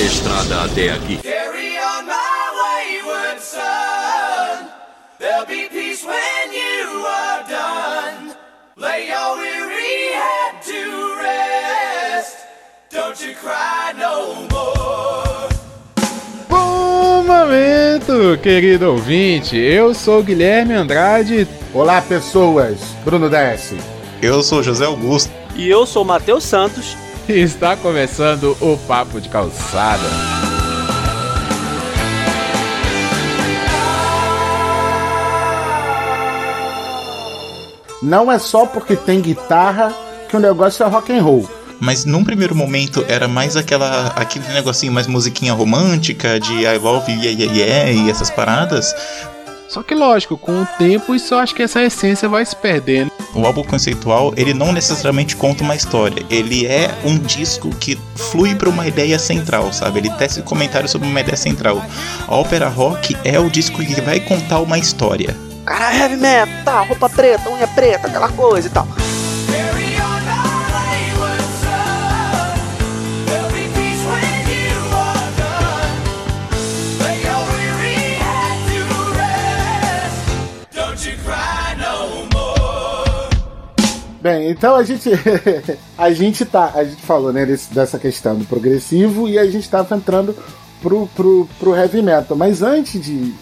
a estrada até aqui. Carry on my wayward son. There'll be peace when you are done. Lay your weary head to rest. Don't you cry no more. Bom momento, querido ouvinte. Eu sou Guilherme Andrade. Olá, pessoas. Bruno Desce. Eu sou José Augusto. E eu sou Matheus Santos. E está começando o Papo de Calçada. Não é só porque tem guitarra que o negócio é rock and roll. Mas num primeiro momento era mais aquela aquele negocinho mais musiquinha romântica de I love you, yeah, yeah, yeah, e essas paradas. Só que lógico, com o tempo isso eu acho que essa essência vai se perdendo. O álbum conceitual, ele não necessariamente conta uma história, ele é um disco que flui para uma ideia central, sabe? Ele tece comentários sobre uma ideia central. A ópera rock é o disco que vai contar uma história. Cara, heavy metal, tá, roupa preta, unha preta, aquela coisa e tal. Bem, então a gente a gente tá, a gente falou, né, desse- dessa questão do progressivo e a gente tava entrando pro, pro, pro heavy metal. Mas antes de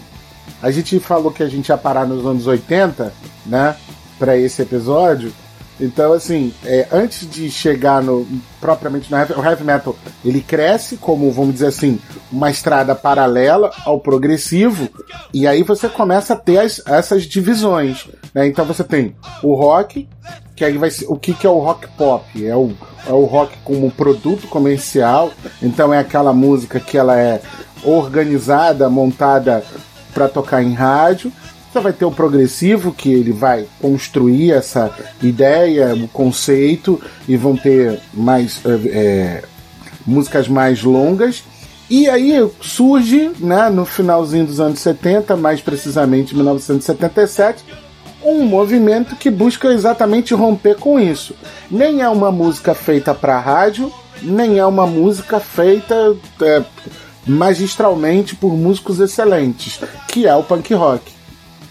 a gente falou que a gente ia parar nos anos 80, né, Pra esse episódio. Então, assim, é, antes de chegar no propriamente no heavy, o heavy metal, ele cresce como, vamos dizer assim, uma estrada paralela ao progressivo, e aí você começa a ter as- essas divisões. Né? Então você tem o rock, que aí vai ser. O que, que é o rock pop? É o, é o rock como produto comercial, então é aquela música que ela é organizada, montada para tocar em rádio. Você vai ter o progressivo, que ele vai construir essa ideia, o conceito, e vão ter mais eh, músicas mais longas. E aí surge, né, no finalzinho dos anos 70, mais precisamente em 1977, um movimento que busca exatamente romper com isso. Nem é uma música feita para rádio, nem é uma música feita é, magistralmente por músicos excelentes, que é o punk rock.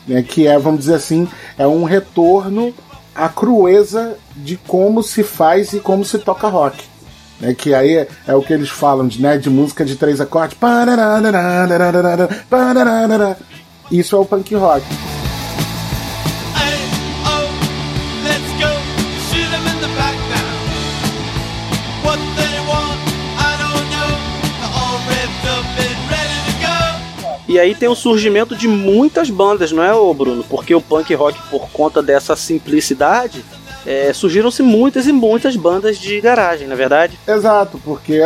Né, que é, vamos dizer assim, é um retorno à crueza de como se faz e como se toca rock. Né, que aí é, é o que eles falam de, né, de música de três acordes. Isso é o punk rock. E aí tem o surgimento de muitas bandas, não é, Bruno? Porque o punk rock, por conta dessa simplicidade, é, surgiram-se muitas e muitas bandas de garagem, na é verdade. Exato, porque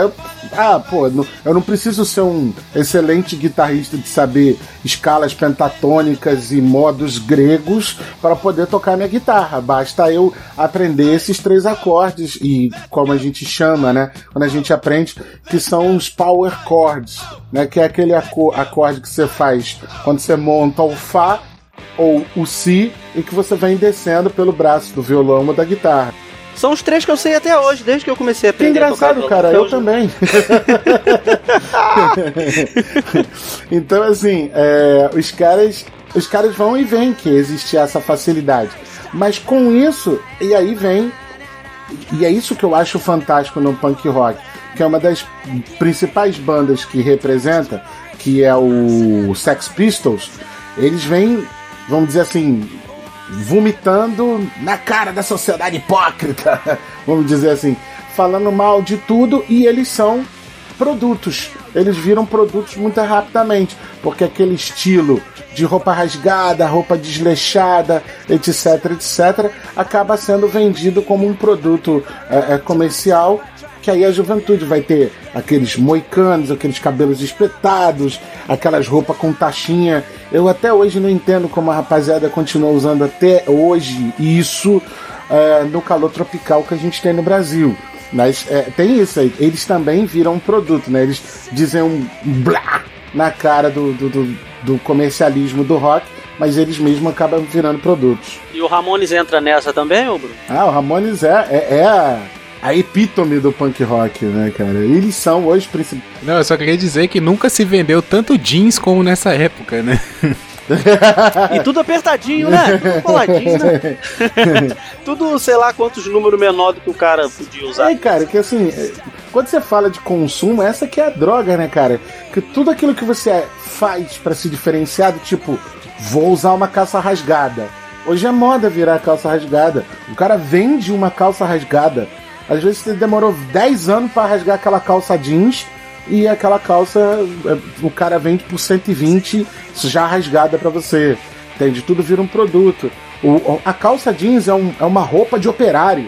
ah, pô, eu não preciso ser um excelente guitarrista de saber escalas pentatônicas e modos gregos para poder tocar minha guitarra. Basta eu aprender esses três acordes e como a gente chama, né? Quando a gente aprende que são os power chords, né? Que é aquele aco- acorde que você faz quando você monta o fá ou o si e que você vem descendo pelo braço do violão ou da guitarra. São os três que eu sei até hoje, desde que eu comecei a Que aprender a tocar engraçado, violão. cara, eu hoje. também. então, assim, é, os caras. Os caras vão e vêm que existe essa facilidade. Mas com isso, e aí vem. E é isso que eu acho fantástico no punk rock. Que é uma das principais bandas que representa, que é o Sex Pistols. Eles vêm, vamos dizer assim, vomitando na cara da sociedade hipócrita, vamos dizer assim, falando mal de tudo e eles são produtos. Eles viram produtos muito rapidamente, porque aquele estilo de roupa rasgada, roupa desleixada, etc, etc, acaba sendo vendido como um produto é, comercial que aí a juventude vai ter aqueles moicanos, aqueles cabelos espetados, aquelas roupas com taxinha. Eu até hoje não entendo como a rapaziada continua usando até hoje isso é, no calor tropical que a gente tem no Brasil. Mas é, tem isso aí, eles também viram um produto, né? Eles dizem um blá na cara do, do, do, do comercialismo do rock, mas eles mesmos acabam virando produtos. E o Ramones entra nessa também, ô Bruno? Ah, o Ramones é, é, é a, a epítome do punk rock, né, cara? Eles são hoje principais. Não, eu só queria dizer que nunca se vendeu tanto jeans como nessa época, né? E tudo apertadinho, né? Tudo coladinho, né? tudo, sei lá, quantos números menor do que o cara podia usar. É, cara, que assim, é, quando você fala de consumo, essa que é a droga, né, cara? Que tudo aquilo que você faz pra se diferenciar, do tipo, vou usar uma calça rasgada. Hoje é moda virar calça rasgada. O cara vende uma calça rasgada. Às vezes você demorou 10 anos pra rasgar aquela calça jeans e aquela calça é, o cara vende por 120 já rasgada pra você. Entende? Tudo vira um produto. O- a calça jeans é, um- é uma roupa de operário.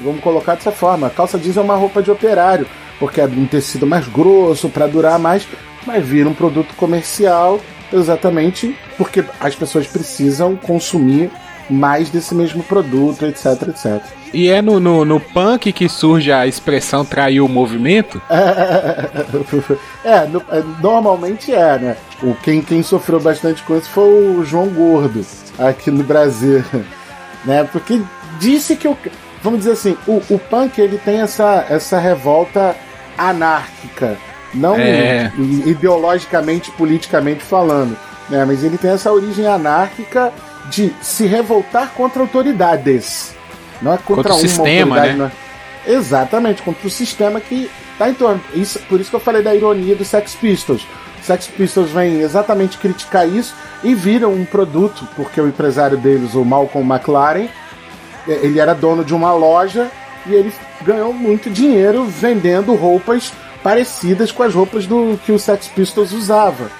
Vamos colocar dessa forma. A calça jeans é uma roupa de operário, porque é um tecido mais grosso para durar mais, mas vira um produto comercial exatamente porque as pessoas precisam consumir mais desse mesmo produto, etc, etc. E é no, no, no punk que surge a expressão traiu o movimento? É, no- é, normalmente é, né? O, quem, quem sofreu bastante com isso foi o João Gordo, aqui no Brasil. Né? Porque disse que o. Vamos dizer assim, o, o punk ele tem essa, essa revolta anárquica. Não É. ideologicamente, politicamente falando. Né? Mas ele tem essa origem anárquica de se revoltar contra autoridades. Não é contra, Contra o uma sistema, autoridade, né? não é- Exatamente, contra o sistema que tá em torno. Isso, por isso que eu falei da ironia do Sex Pistols. Sex Pistols vem exatamente criticar isso e viram um produto, porque o empresário deles, o Malcolm McLaren, eh, ele era dono de uma loja e ele ganhou muito dinheiro vendendo roupas parecidas com as roupas do que o Sex Pistols usava.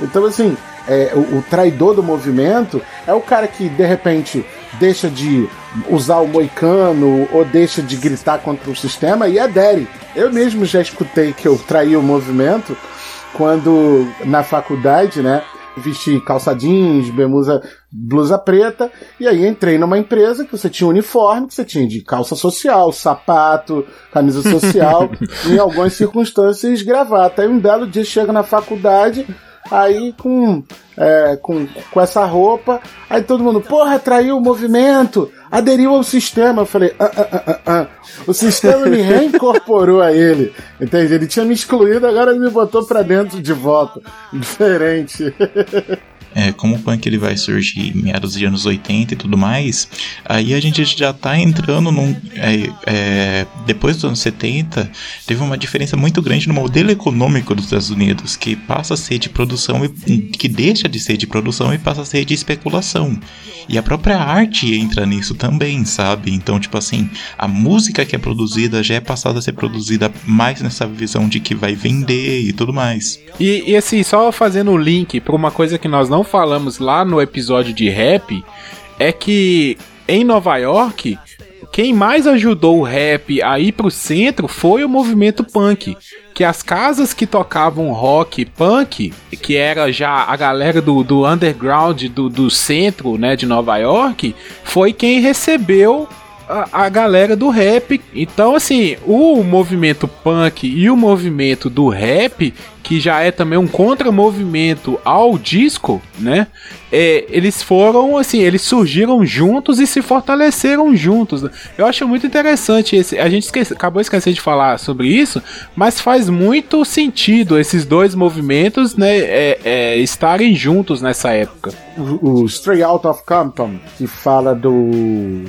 Então, assim, é, o, o traidor do movimento é o cara que, de repente, deixa de usar o moicano ou deixa de gritar contra o sistema e adere. Eu mesmo já escutei que eu traí o movimento quando, na faculdade, né, vesti calça jeans, bermuda, blusa preta, e aí entrei numa empresa que você tinha uniforme, que você tinha de calça social, sapato, camisa social, e em algumas circunstâncias gravata. Aí um belo dia chega na faculdade, aí com, é, com, com essa roupa, aí todo mundo, porra, traiu o movimento, aderiu ao sistema. Eu falei, ah, ah, ah, ah, ah. o sistema me reincorporou a ele, entende? Ele tinha me excluído, agora ele me botou pra dentro de volta. Diferente. É, como o punk ele vai surgir em meados de anos 80 e tudo mais, aí a gente já tá entrando num. é, é, depois dos anos 70, teve uma diferença muito grande no modelo econômico dos Estados Unidos, que passa a ser de produção e que deixa de ser de produção e passa a ser de especulação. E a própria arte entra nisso também, sabe? Então, tipo assim, a música que é produzida já é passada a ser produzida mais nessa visão de que vai vender e tudo mais. E, e assim, só fazendo o link pra uma coisa que nós não falamos lá no episódio de rap, é que em Nova York, quem mais ajudou o rap a ir pro centro foi o movimento punk. Que as casas que tocavam rock punk, que era já a galera do, do underground do, do centro né, de Nova York, foi quem recebeu a, a galera do rap. Então, assim, o movimento punk e o movimento do rap, que já é também um contramovimento ao disco, né? É, eles foram, assim, eles surgiram juntos e se fortaleceram juntos. né? Eu acho muito interessante esse. A gente esquece, acabou esquecendo de falar sobre isso, mas faz muito sentido esses dois movimentos, né? é, é, estarem juntos nessa época. o, o Stray Out of Compton, que fala do.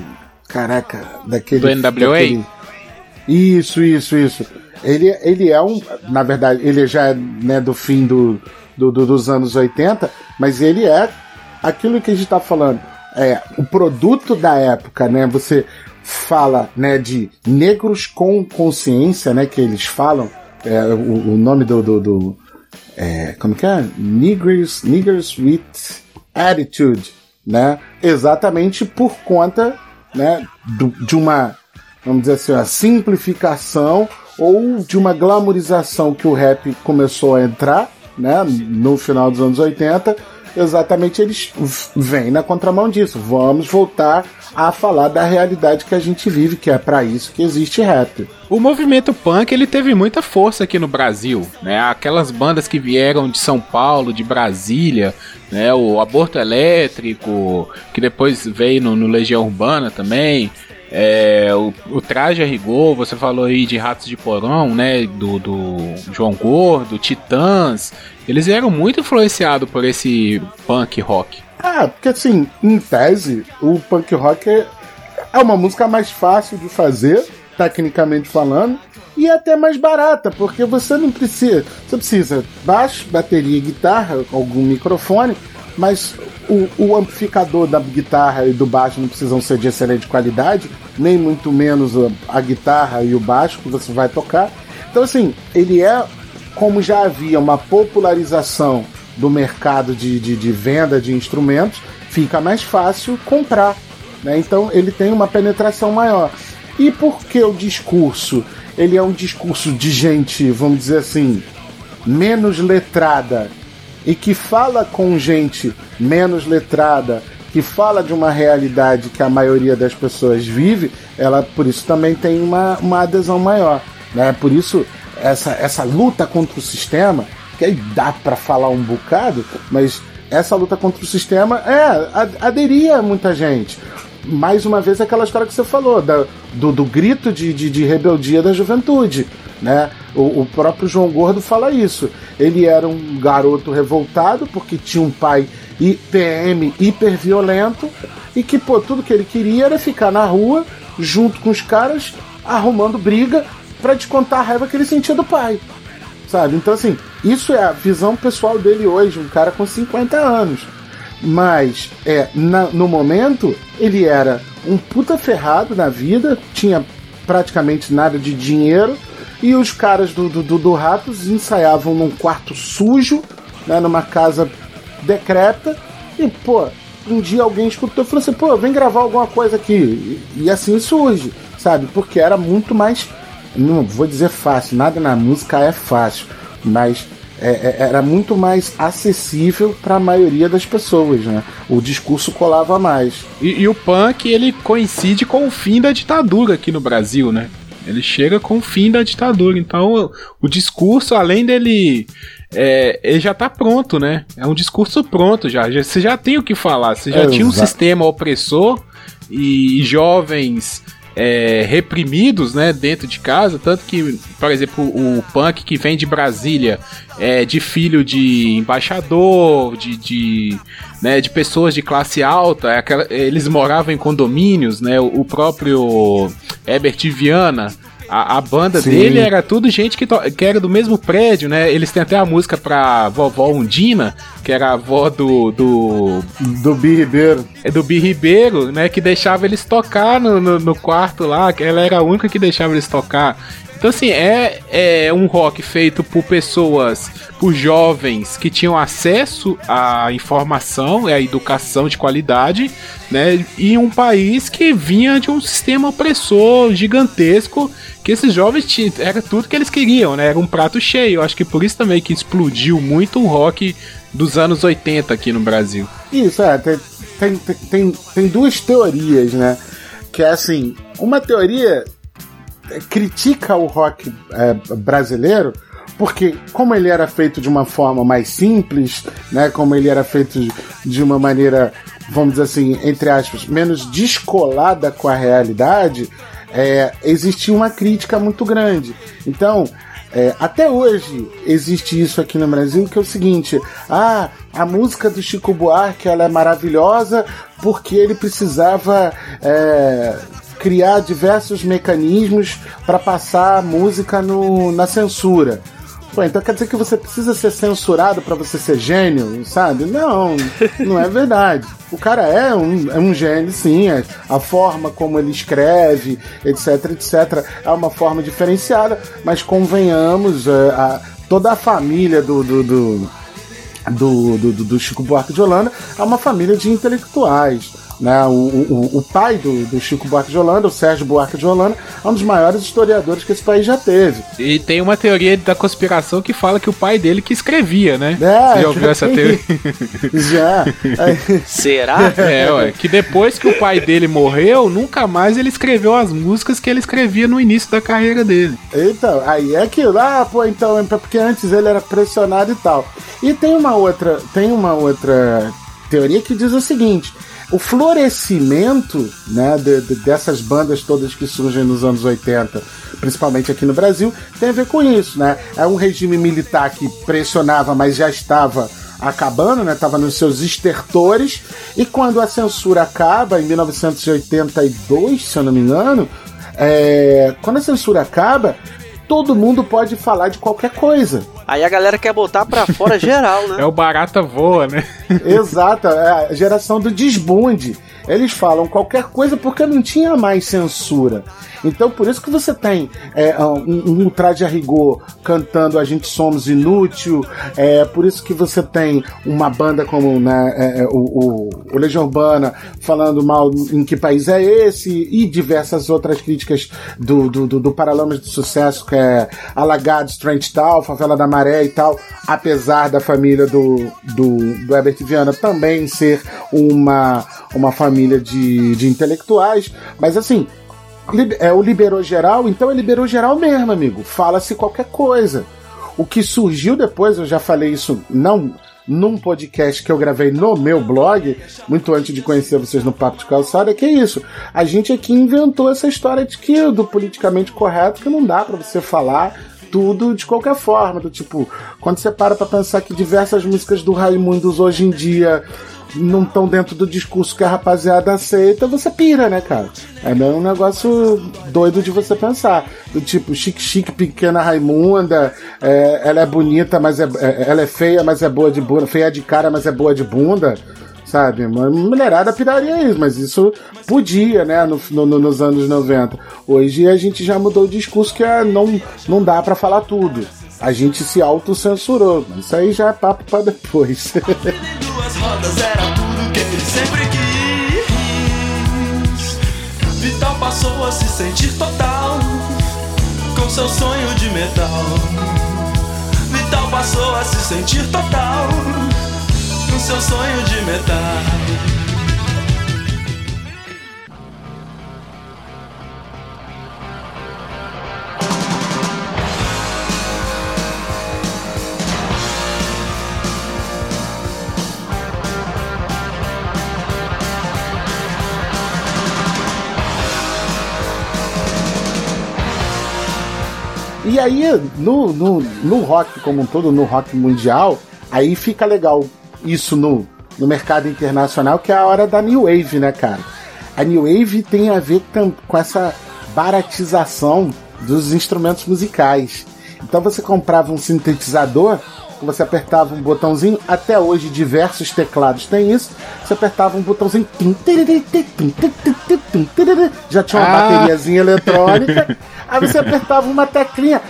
Caraca, daquele. Do NWA? daquele- Isso, isso, isso. Ele, ele é um. Na verdade, ele já é né, do fim do, do- do- dos anos 80, mas ele é aquilo que a gente tá falando. É o produto da época, né? Você fala né, de negros com consciência, né? Que eles falam. É, o, o nome do, do, do- é, como que é? Niggers, niggers with attitude, né? Exatamente por conta, né, do- de uma, vamos dizer assim, uma simplificação ou de uma glamorização que o rap começou a entrar, né, no final dos anos 80. Exatamente, eles vêm na contramão disso. Vamos voltar a falar da realidade que a gente vive, que é para isso que existe rap. O movimento punk ele teve muita força aqui no Brasil, né? Aquelas bandas que vieram de São Paulo, de Brasília, né? O Aborto Elétrico, que depois veio no, no Legião Urbana também. É, o, o traje a rigor, você falou aí de Ratos de Porão, né? Do, do João Gordo, Titãs. Eles eram muito influenciados por esse punk rock. Ah, porque assim, em tese, o punk rock é, é uma música mais fácil de fazer, tecnicamente falando, e é até mais barata, porque você não precisa. Você precisa baixo, bateria, guitarra, algum microfone, mas o, o amplificador da guitarra e do baixo não precisam ser de excelente qualidade, nem muito menos a, a guitarra e o baixo que você vai tocar. Então, assim, ele é como já havia uma popularização do mercado de, de, de venda de instrumentos, fica mais fácil comprar. Né? Então ele tem uma penetração maior. E por que o discurso? Ele é um discurso de gente, vamos dizer assim, menos letrada e que fala com gente menos letrada, que fala de uma realidade que a maioria das pessoas vive, ela por isso também tem uma, uma adesão maior. Né? Por isso essa, essa luta contra o sistema, que aí dá para falar um bocado, mas essa luta contra o sistema é aderia muita gente. Mais uma vez aquela história que você falou, da- do, do grito de, de, de rebeldia da juventude. Né? O, o próprio João Gordo fala isso. Ele era um garoto revoltado porque tinha um pai PM hiper violento e que pô, tudo que ele queria era ficar na rua junto com os caras arrumando briga pra descontar a raiva que ele sentia do pai. Sabe? Então, assim, isso é a visão pessoal dele hoje, um cara com 50 anos. Mas, é, na- no momento, ele era um puta ferrado na vida, tinha praticamente nada de dinheiro, e os caras do, do, do, Ratos ensaiavam num quarto sujo, né, numa casa decrépita, e, pô, um dia alguém escutou e falou assim, pô, vem gravar alguma coisa aqui. E, e assim surge, sabe? Porque era muito mais não vou dizer fácil, nada na música é fácil, mas é, é, era muito mais acessível para a maioria das pessoas, né? O discurso colava mais. E, e o punk, ele coincide com o fim da ditadura aqui no Brasil, né? Ele chega com o fim da ditadura. Então, o, discurso, além dele. é, ele já tá pronto, né? É um discurso pronto já. já- você já tem o que falar. Você já tinha um Exato. sistema opressor e, jovens é, reprimidos, né, dentro de casa, tanto que, por exemplo, o punk que vem de Brasília é de filho de embaixador, de, de, né, de pessoas de classe alta, é aquela- eles moravam em condomínios, né, o, o próprio Herbert Viana, a, a banda Sim. dele era tudo gente que, que era do mesmo prédio, né? Eles têm até a música pra vovó Undina, que era a avó do, do Do Bi Ribeiro. é do Bi Ribeiro, né? Que deixava eles tocar no, no, no quarto lá, que ela era a única que deixava eles tocar. Então, assim, é, é um rock feito por pessoas, por jovens que tinham acesso à informação e à educação de qualidade, né? E um país que vinha de um sistema opressor gigantesco, que esses jovens tinham, era tudo que eles queriam, né? Era um prato cheio. Acho que por isso também que explodiu muito o rock dos anos 80 aqui no Brasil. Isso, é, tem, tem, tem, tem, duas teorias, né? Que é assim, uma teoria critica o rock é, brasileiro porque como ele era feito de uma forma mais simples, né, como ele era feito de- uma maneira, vamos dizer assim, entre aspas, menos descolada com a realidade, é, existia uma crítica muito grande. Então, é, até hoje existe isso aqui no Brasil, que é o seguinte: ah, a música do Chico Buarque ela é maravilhosa porque ele precisava é, criar diversos mecanismos para passar música no, na censura. Pô, então quer dizer que você precisa ser censurado para você ser gênio, sabe? Não, não é verdade. O cara é um, é um gênio, sim. é- a forma como ele escreve, etc, etc, é uma forma diferenciada, mas convenhamos, é, a- toda a família do, do, do, do, do- do Chico Buarque de Holanda é uma família de intelectuais. Né? O, o, o pai do, do Chico Buarque de Holanda, o Sérgio Buarque de Holanda, é um dos maiores historiadores que esse país já teve. E tem uma teoria da conspiração que fala que o pai dele que escrevia, né? É, Você já ouviu essa tem- teoria? Já. É, Será? É, ué. Que depois que o pai dele morreu, nunca mais ele escreveu as músicas que ele escrevia no início da carreira dele. Então, aí é aquilo. Ah, pô, então, é porque antes ele era pressionado e tal. E tem uma outra, tem uma outra teoria que diz o seguinte: o florescimento né, de- de- dessas bandas todas que surgem nos anos 80, principalmente aqui no Brasil, tem a ver com isso, né? É um regime militar que pressionava, mas já estava acabando, né? Nos seus estertores. E quando a censura acaba, em 1982, se eu não me engano, é, quando a censura acaba, todo mundo pode falar de qualquer coisa. Aí a galera quer botar pra fora geral, né? É o barata voa, né? Exato, é a geração do desbunde. Eles falam qualquer coisa porque não tinha mais censura. Então, por isso que você tem é, um, um ultraje a rigor cantando A Gente Somos Inútil. É por isso que você tem uma banda como né, é, é, o, o, o Legião Urbana falando mal em que país é esse e diversas outras críticas do, do, do, do Paralamas de Sucesso, que é Alagados, Trent Tal, Favela da Maré e tal. Apesar da família do, do, do Herbert Viana também ser uma, uma família de, de intelectuais. Mas assim, é o liberou geral, então é liberou geral mesmo, amigo. Fala-se qualquer coisa. O que surgiu depois, eu já falei isso não num podcast que eu gravei no meu blog, muito antes de conhecer vocês no Papo de Calçada, que é isso. A gente aqui inventou essa história de que do politicamente correto que não dá pra você falar tudo de qualquer forma, do tipo, quando você para pra pensar que diversas músicas do Raimundos hoje em dia não estão dentro do discurso que a rapaziada aceita, você pira, né, cara? É um negócio doido de você pensar. Do tipo, chique, chique, pequena Raimunda, é, ela é bonita, mas é, é- ela é feia, mas é boa de bunda, feia de cara, mas é boa de bunda. Sabe, uma mulherada piraria isso, mas isso podia, né, no, no- no- nos anos 90. Hoje a gente já mudou o discurso que é, não, não dá pra falar tudo. A gente se autocensurou, isso aí já é papo pra depois. Duas rodas era tudo que ele sempre quis. Vital passou a se sentir total com seu sonho de metal. Vital passou a se sentir total com seu sonho de metal. E aí, no, no, no rock como um todo, no rock mundial, aí fica legal isso no, no mercado internacional, que é a hora da New Wave, né, cara? A New Wave tem a ver com essa baratização dos instrumentos musicais. Então você comprava um sintetizador, você apertava um botãozinho, até hoje diversos teclados têm isso, você apertava um botãozinho, já tinha uma Ah. bateriazinha eletrônica, aí você apertava uma teclinha,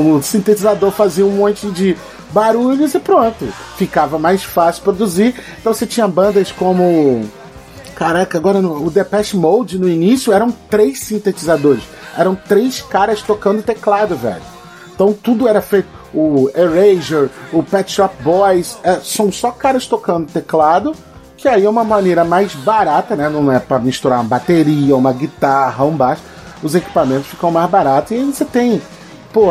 o sintetizador fazia um monte de barulhos e pronto, ficava mais fácil produzir. Então você tinha bandas como Caraca, agora no, o Depeche Mode no início eram três sintetizadores. Eram três caras tocando teclado, velho. Então tudo era feito. O Erasure, o Pet Shop Boys, é, são só caras tocando teclado, que aí é uma maneira mais barata, né? Não é pra misturar uma bateria, uma guitarra, um baixo. Os equipamentos ficam mais baratos e aí você tem, pô,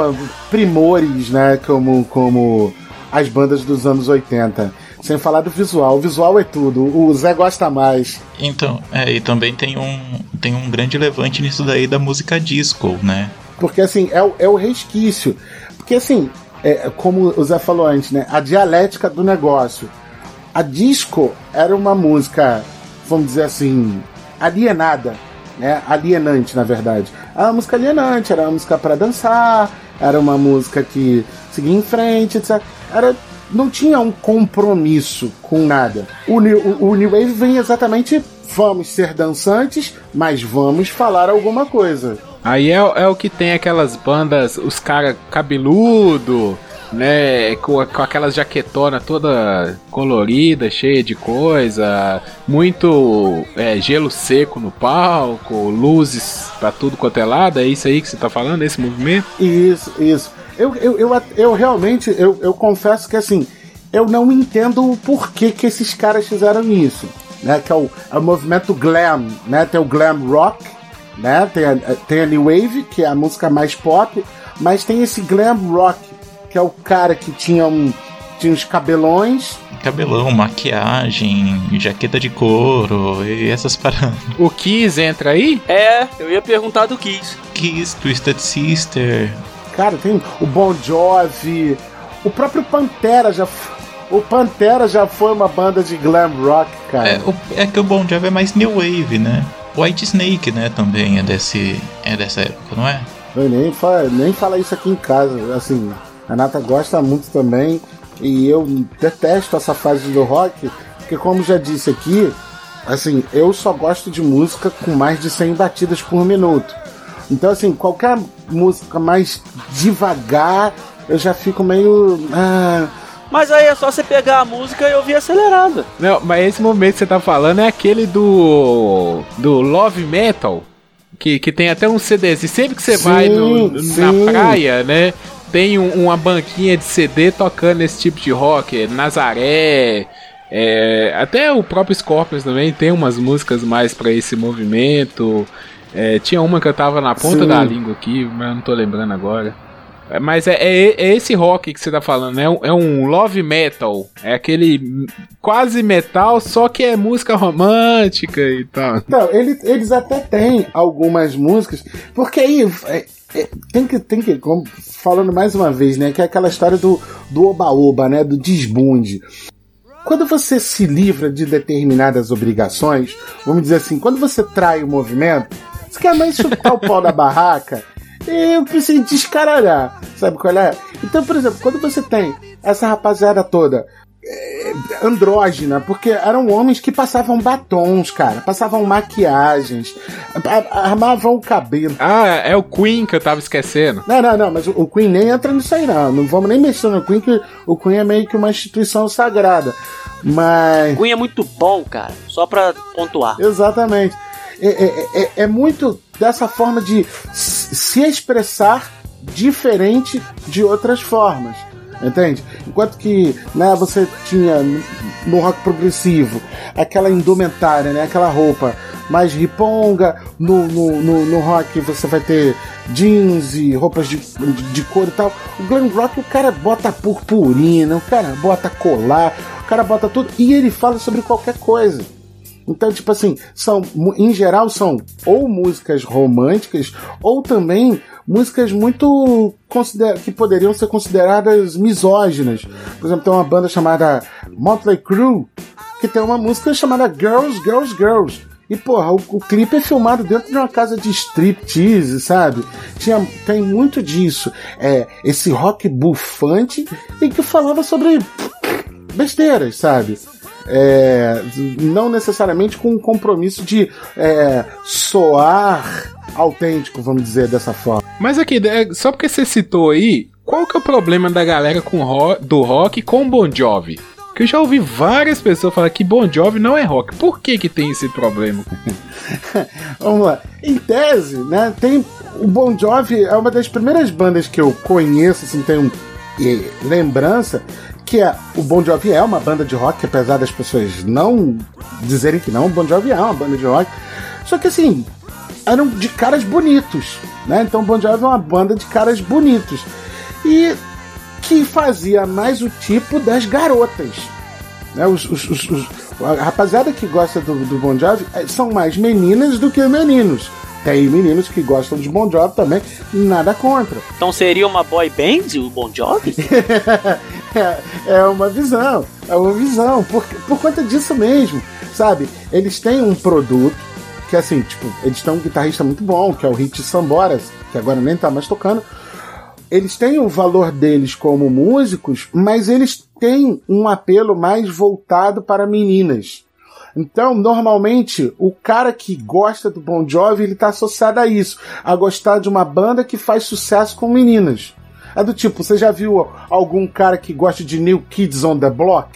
primores, né? Como, como as bandas dos anos 80. Sem falar do visual. O visual é tudo. O Zé gosta mais. Então, é, e também tem um, tem um grande levante nisso daí da música disco, né? Porque assim, é o, é o resquício. Porque assim, é, como o Zé falou antes, né? A dialética do negócio. A disco era uma música, vamos dizer assim, alienada, né? Alienante, na verdade. Era uma música alienante, era uma música para dançar, era uma música que seguia em frente, etc. Era, não tinha um compromisso com nada. O, New- o, o New Wave vem exatamente, vamos ser dançantes, mas vamos falar alguma coisa. Aí é, é o que tem aquelas bandas, os caras cabeludo, né? Com, com aquelas jaquetona toda colorida, cheia de coisa, muito é, gelo seco no palco, luzes pra tudo quanto é lado. É isso aí que você tá falando, esse movimento? Isso, isso. Eu, eu, eu, eu realmente, eu, eu confesso que assim, eu não entendo o porquê que esses caras fizeram isso. Né? Que é o, é o movimento glam, né? Tem o glam rock, né? Tem a, tem a New Wave, que é a música mais pop, mas tem esse glam rock, que é o cara que tinha um tinha os cabelões. Cabelão, maquiagem, jaqueta de couro e essas paradas. O Kiss entra aí? É, eu ia perguntar do Kiss. Kiss, Twisted Sister. Cara, tem o Bon Jovi, o próprio Pantera já. O Pantera já foi uma banda de glam rock, cara. É, o- é que o Bon Jovi é mais new wave, né? White Snake, né, também é desse é dessa época, não é? Eu nem fala, nem fala isso aqui em casa. Assim, a Nata gosta muito também. E eu detesto essa fase do rock. Porque, como já disse aqui, assim, eu só gosto de música com mais de 100 batidas por minuto. Então, assim, qualquer música mais devagar, eu já fico meio. Ah, Mas aí é só você pegar a música e ouvir acelerada. Não, mas esse momento que você tá falando é aquele do. do Love Metal. Que, que tem até um CDs. E sempre que você Sim, vai no- na praia, né? Tem um- uma banquinha de CD tocando esse tipo de rock. Nazaré. é, até o próprio Scorpions também tem umas músicas mais pra esse movimento. É, tinha uma que eu tava na ponta Sim. da língua aqui, mas eu não tô lembrando agora. Mas é, é- é esse rock que você tá falando, né? É um- É um love metal. É aquele quase metal, só que é música romântica e tal. Então, ele- eles até têm algumas músicas, porque aí é, é, tem que, tem que, como- falando mais uma vez, né, que é aquela história do do oba-oba, né, do desbunde. Quando você se livra de determinadas obrigações, vamos dizer assim, quando você trai o movimento, você quer mais chutar o pau da barraca, eu preciso descaralhar, sabe qual é? Então, por exemplo, quando você tem essa rapaziada toda andrógina, porque eram homens que passavam batons, cara, passavam maquiagens, armavam o cabelo. Ah, é o Queen que eu tava esquecendo. Não, não, não, mas o, o Queen nem entra nisso aí, não. Não vamos nem mexer no Queen, que o Queen é meio que uma instituição sagrada. Mas. Queen é muito bom, cara. Só pra pontuar. Exatamente. É, é- é- é muito dessa forma de se expressar diferente de outras formas. Entende? Enquanto que né, você tinha no- rock progressivo aquela indumentária, né, aquela roupa mais riponga, no, no, no, no rock você vai ter jeans e roupas de, de, de couro e tal. O glam rock o cara bota purpurina, o cara bota colar, o cara bota tudo e ele fala sobre qualquer coisa. Então, tipo assim, são, em geral, são ou músicas românticas ou também músicas muito que poderiam ser consideradas misóginas. Por exemplo, tem uma banda chamada Motley Crue que tem uma música chamada Girls, Girls, Girls. E, porra, o, o clipe é filmado dentro de uma casa de striptease, sabe? Tinha, tem muito disso. É, esse rock bufante e que falava sobre besteiras, sabe? É, não necessariamente com um compromisso de é, soar autêntico, vamos dizer dessa forma. Mas aqui, é, só porque você citou aí, qual que é o problema da galera com ro do rock com Bon Jovi? Que eu já ouvi várias pessoas falar que Bon Jovi não é rock. Por que que tem esse problema? Vamos lá. Em tese, né, tem o Bon Jovi é uma das primeiras bandas que eu conheço, assim, tenho eh, lembrança que é, o Bon Jovi é uma banda de rock, apesar das pessoas não dizerem que não, o Bon Jovi é uma banda de rock. Só que assim, eram de caras bonitos, né? Então o Bon Jovi é uma banda de caras bonitos. E que fazia mais o tipo das garotas. Né? Os, os- os- os- a rapaziada que gosta do, do Bon Jovi eh, são mais meninas do que meninos. Tem meninos que gostam de Bon Jovi também, nada contra. Então seria uma boy band, o Bon Jovi? é, é uma visão, é uma visão, por, por conta disso mesmo, sabe? Eles têm um produto que, assim, tipo, eles têm um guitarrista muito bom, que é o Hit Samboras, que agora nem tá mais tocando. Eles têm o valor deles como músicos, mas eles têm um apelo mais voltado para meninas. Então, normalmente, o cara que gosta do Bon Jovi, ele tá associado a isso, a gostar de uma banda que faz sucesso com meninas. É do tipo, você já viu algum cara que gosta de New Kids on the Block?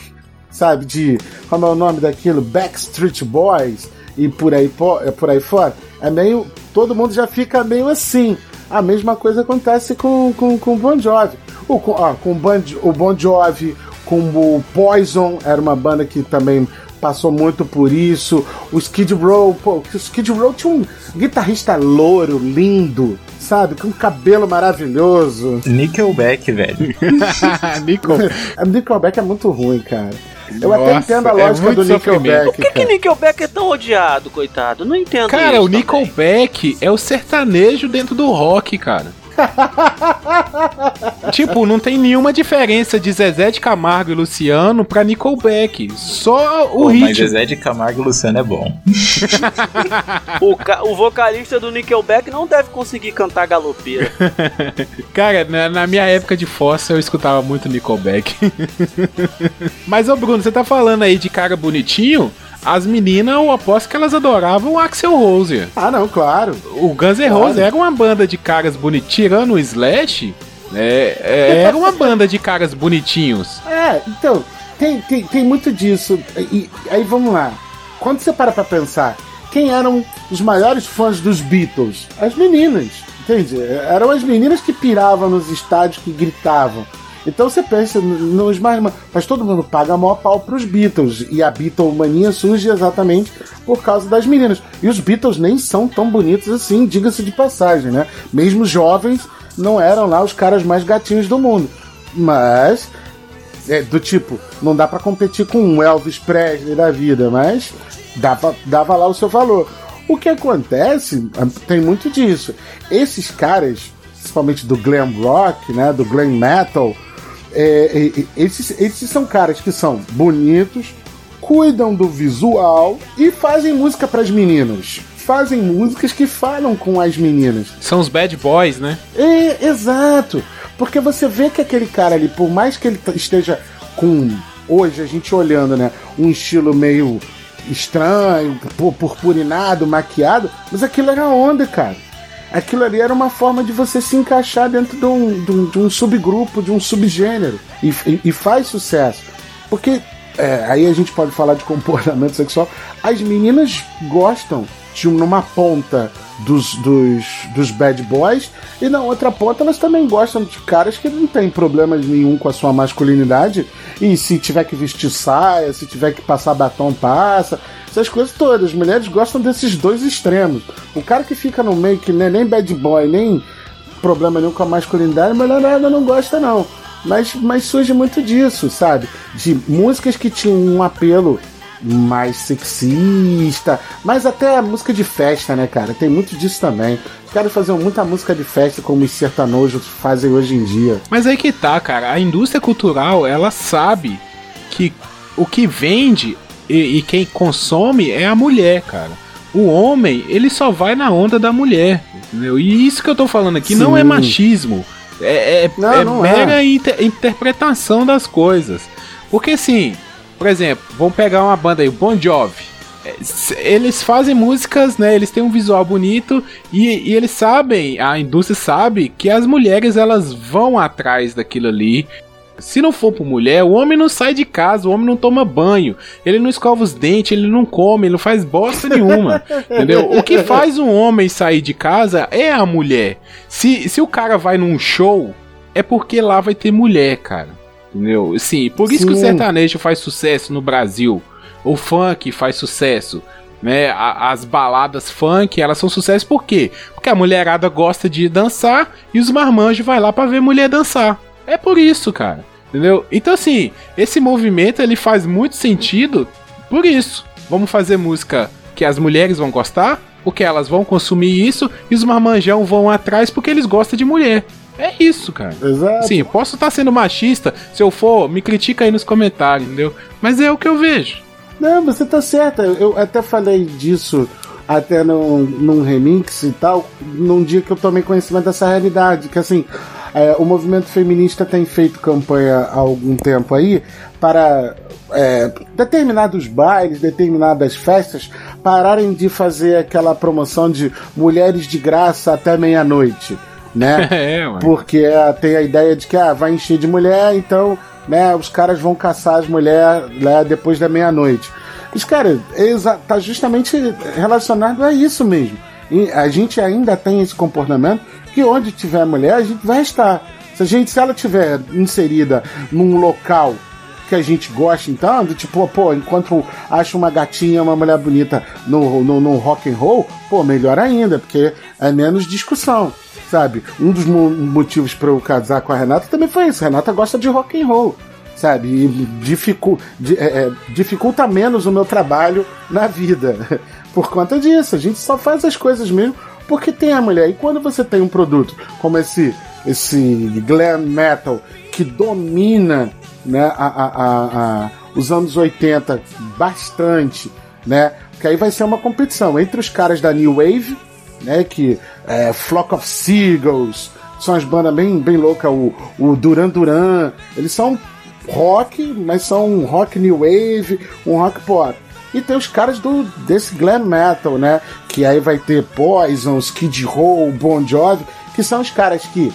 Sabe, de, como é o nome daquilo? Backstreet Boys e por aí, é por aí fora? É meio, todo mundo já fica meio assim. A mesma coisa acontece com, com, com Bon Jovi. O, com, ó, com Bon, o Bon Jovi, com o Poison, era uma banda que também passou muito por isso. O Skid Row, pô, o Skid Row tinha um guitarrista louro, lindo, sabe? Com um cabelo maravilhoso. Nickelback, velho. Nico, A Nickelback é muito ruim, cara. Eu até Nossa, entendo a é lógica muito do Nickelback. Por que, que. Nickelback é tão odiado, coitado? Não entendo cara, isso o também. Nickelback é o sertanejo dentro do rock, cara. tipo, não tem nenhuma diferença de Zezé de Camargo e Luciano pra Nickelback. Só o Pô, mas ritmo. Zezé de Camargo e Luciano é bom. O, o vocalista do Nickelback não deve conseguir cantar galopeira. Cara, na, na minha época de fossa eu escutava muito Nickelback. Mas, ô Bruno, você tá falando aí de cara bonitinho? As meninas, eu aposto que elas adoravam o Axel Rose. Ah, não, claro. O Guns N' Claro. Roses era uma banda de caras bonitinhos, tirando o Slash, é, é, era uma banda de caras bonitinhos. É, então, tem, tem, tem muito disso. E aí vamos lá. Quando você para pra pensar, quem eram os maiores fãs dos Beatles? As meninas, entende? Eram as meninas que piravam nos estádios, que gritavam. Então você pensa nos mais. Mas todo mundo paga maior pau pros Beatles. E a Beatlemania surge exatamente por causa das meninas. E os Beatles nem são tão bonitos assim, diga-se de passagem, né? Mesmo jovens, não eram lá os caras mais gatinhos do mundo. Mas é, do tipo, não dá pra competir com um Elvis Presley da vida, mas dava, dava lá o seu valor. O que acontece, ah, tem muito disso. Esses caras, principalmente do glam rock, né, do glam metal, é, esses, esses são caras que são bonitos, cuidam do visual e fazem música pras meninas. Fazem músicas que falam com as meninas. São os bad boys, né? É, exato. Porque você vê que aquele cara ali, por mais que ele esteja com, hoje a gente olhando, né, um estilo meio estranho, pu- purpurinado, maquiado, mas aquilo era onda, cara. Aquilo ali era uma forma de você se encaixar dentro de um, de um- de um subgrupo, de um subgênero. E, e- e faz sucesso. Porque é, aí a gente pode falar de comportamento sexual. As meninas gostam um- numa ponta dos, dos, dos bad boys e na outra ponta elas também gostam de caras que não tem problemas nenhum com a sua masculinidade e se tiver que vestir saia, se tiver que passar batom, passa. Essas coisas todas. As mulheres gostam desses dois extremos. O cara que fica no meio, que é nem bad boy, nem problema nenhum com a masculinidade, a mulherada não gosta, não. Mas, mas surge muito disso, sabe? De músicas que tinham um apelo mais sexista, mas até a música de festa, né, cara? Tem muito disso também. Os caras faziam muita música de festa, como os sertanojos fazem hoje em dia. Mas aí que tá, cara. A indústria cultural, ela sabe que o que vende e, e quem consome é a mulher, cara. O homem, ele só vai na onda da mulher, entendeu? E isso que eu tô falando aqui não Sim. é machismo. É, é, Não, é não é. mera inter- interpretação das coisas. Porque assim, por exemplo, vamos pegar uma banda aí, o Bon Jovi. É, Eles fazem músicas, né? Eles têm um visual bonito e, e eles sabem, a indústria sabe que as mulheres elas vão atrás daquilo ali. Se não for por mulher, o homem não sai de casa, o homem não toma banho, ele não escova os dentes, ele não come, ele não faz bosta nenhuma. entendeu? O que faz um homem sair de casa é a mulher. Se, se o cara vai num show, é porque lá vai ter mulher, cara. Entendeu? Sim, por isso que o Sim. sertanejo faz sucesso no Brasil. O funk faz sucesso. Né? A- As baladas funk, elas são sucesso por quê? Porque a mulherada gosta de dançar e os marmanjos vai lá pra ver mulher dançar. É por isso, cara. Entendeu? Então assim, esse movimento ele faz muito sentido por isso. Vamos fazer música que as mulheres vão gostar, porque elas vão consumir isso e os marmanjão vão atrás porque eles gostam de mulher. É isso, cara. Exato. Sim, posso estar sendo machista, se eu for, me critica aí nos comentários, entendeu? Mas é o que eu vejo. Não, você tá certa. Eu até falei disso até num, num remix e tal, num dia que eu tomei conhecimento dessa realidade. Que assim, é, o movimento feminista tem feito campanha há algum tempo aí para é, determinados bailes, determinadas festas pararem de fazer aquela promoção de mulheres de graça até meia-noite. Né? É, ué. Porque é, tem a ideia de que ah, vai encher de mulher, então né, os caras vão caçar as mulheres né, depois da meia-noite. Mas, cara, tá justamente relacionado a isso mesmo. E a gente ainda tem esse comportamento que onde tiver mulher, a gente vai estar. Se, a gente, se ela tiver inserida num local que a gente gosta, então, do tipo, pô, enquanto acha uma gatinha, uma mulher bonita no, no, no rock and roll, pô, melhor ainda, porque é menos discussão. Sabe? Um dos mo- motivos para eu casar com a Renata também foi isso. A Renata gosta de rock and roll, sabe? E dificu di- é, é, dificulta menos o meu trabalho na vida. Por conta disso, a gente só faz as coisas mesmo porque tem a mulher. E quando você tem um produto como esse, esse glam metal que domina né, a, a- a- a- os anos 80 bastante, né? Que aí vai ser uma competição entre os caras da New Wave, né? Que é Flock of Seagulls, são as bandas bem, bem loucas, o, o Duran Duran, eles são rock, mas são um rock new wave, um rock pop. E tem os caras do desse glam metal, né? Que aí vai ter Poison, Skid Row, Bon Jovi, que são os caras que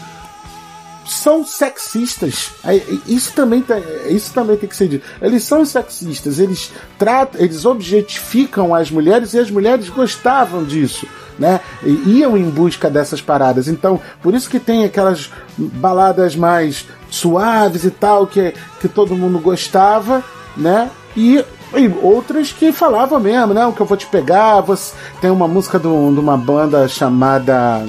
são sexistas. Aí, Isso também, tem, isso também tem que ser dito. Eles são sexistas, eles tratam, eles objetificam as mulheres e as mulheres gostavam disso. Né? E iam em busca dessas paradas. Então, por isso que tem aquelas baladas mais suaves e tal, que, que todo mundo gostava, né? E, e outras que falavam mesmo, não, que eu vou te pegar. Você... Tem uma música de uma banda chamada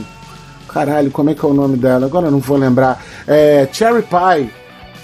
Caralho, como é que é o nome dela? Agora eu não vou lembrar. É Cherry Pie.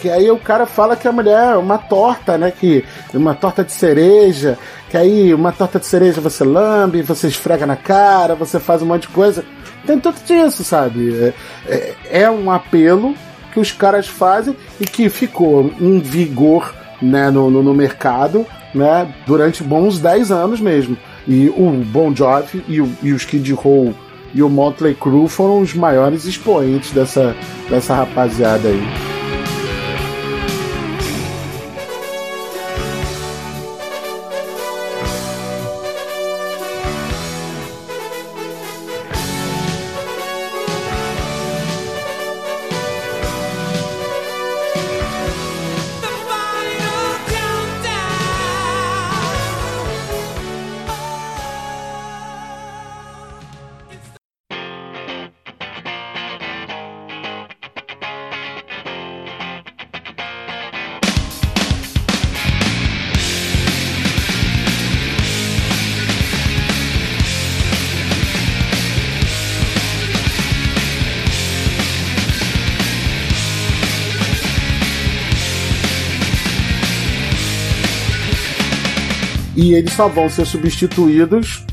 Que aí o cara fala que a mulher é uma torta, né? Que uma torta de cereja. Que aí uma torta de cereja você lambe, você esfrega na cara, você faz um monte de coisa. Tem tudo disso, sabe? É, é- é um apelo que os caras fazem e que ficou em vigor né, no, no, no mercado né, durante bons 10 anos mesmo. E o Bon Jovi e, o, e os Kid Roll e o Motley Crue foram os maiores expoentes dessa, dessa rapaziada aí. Eles só vão ser substituídos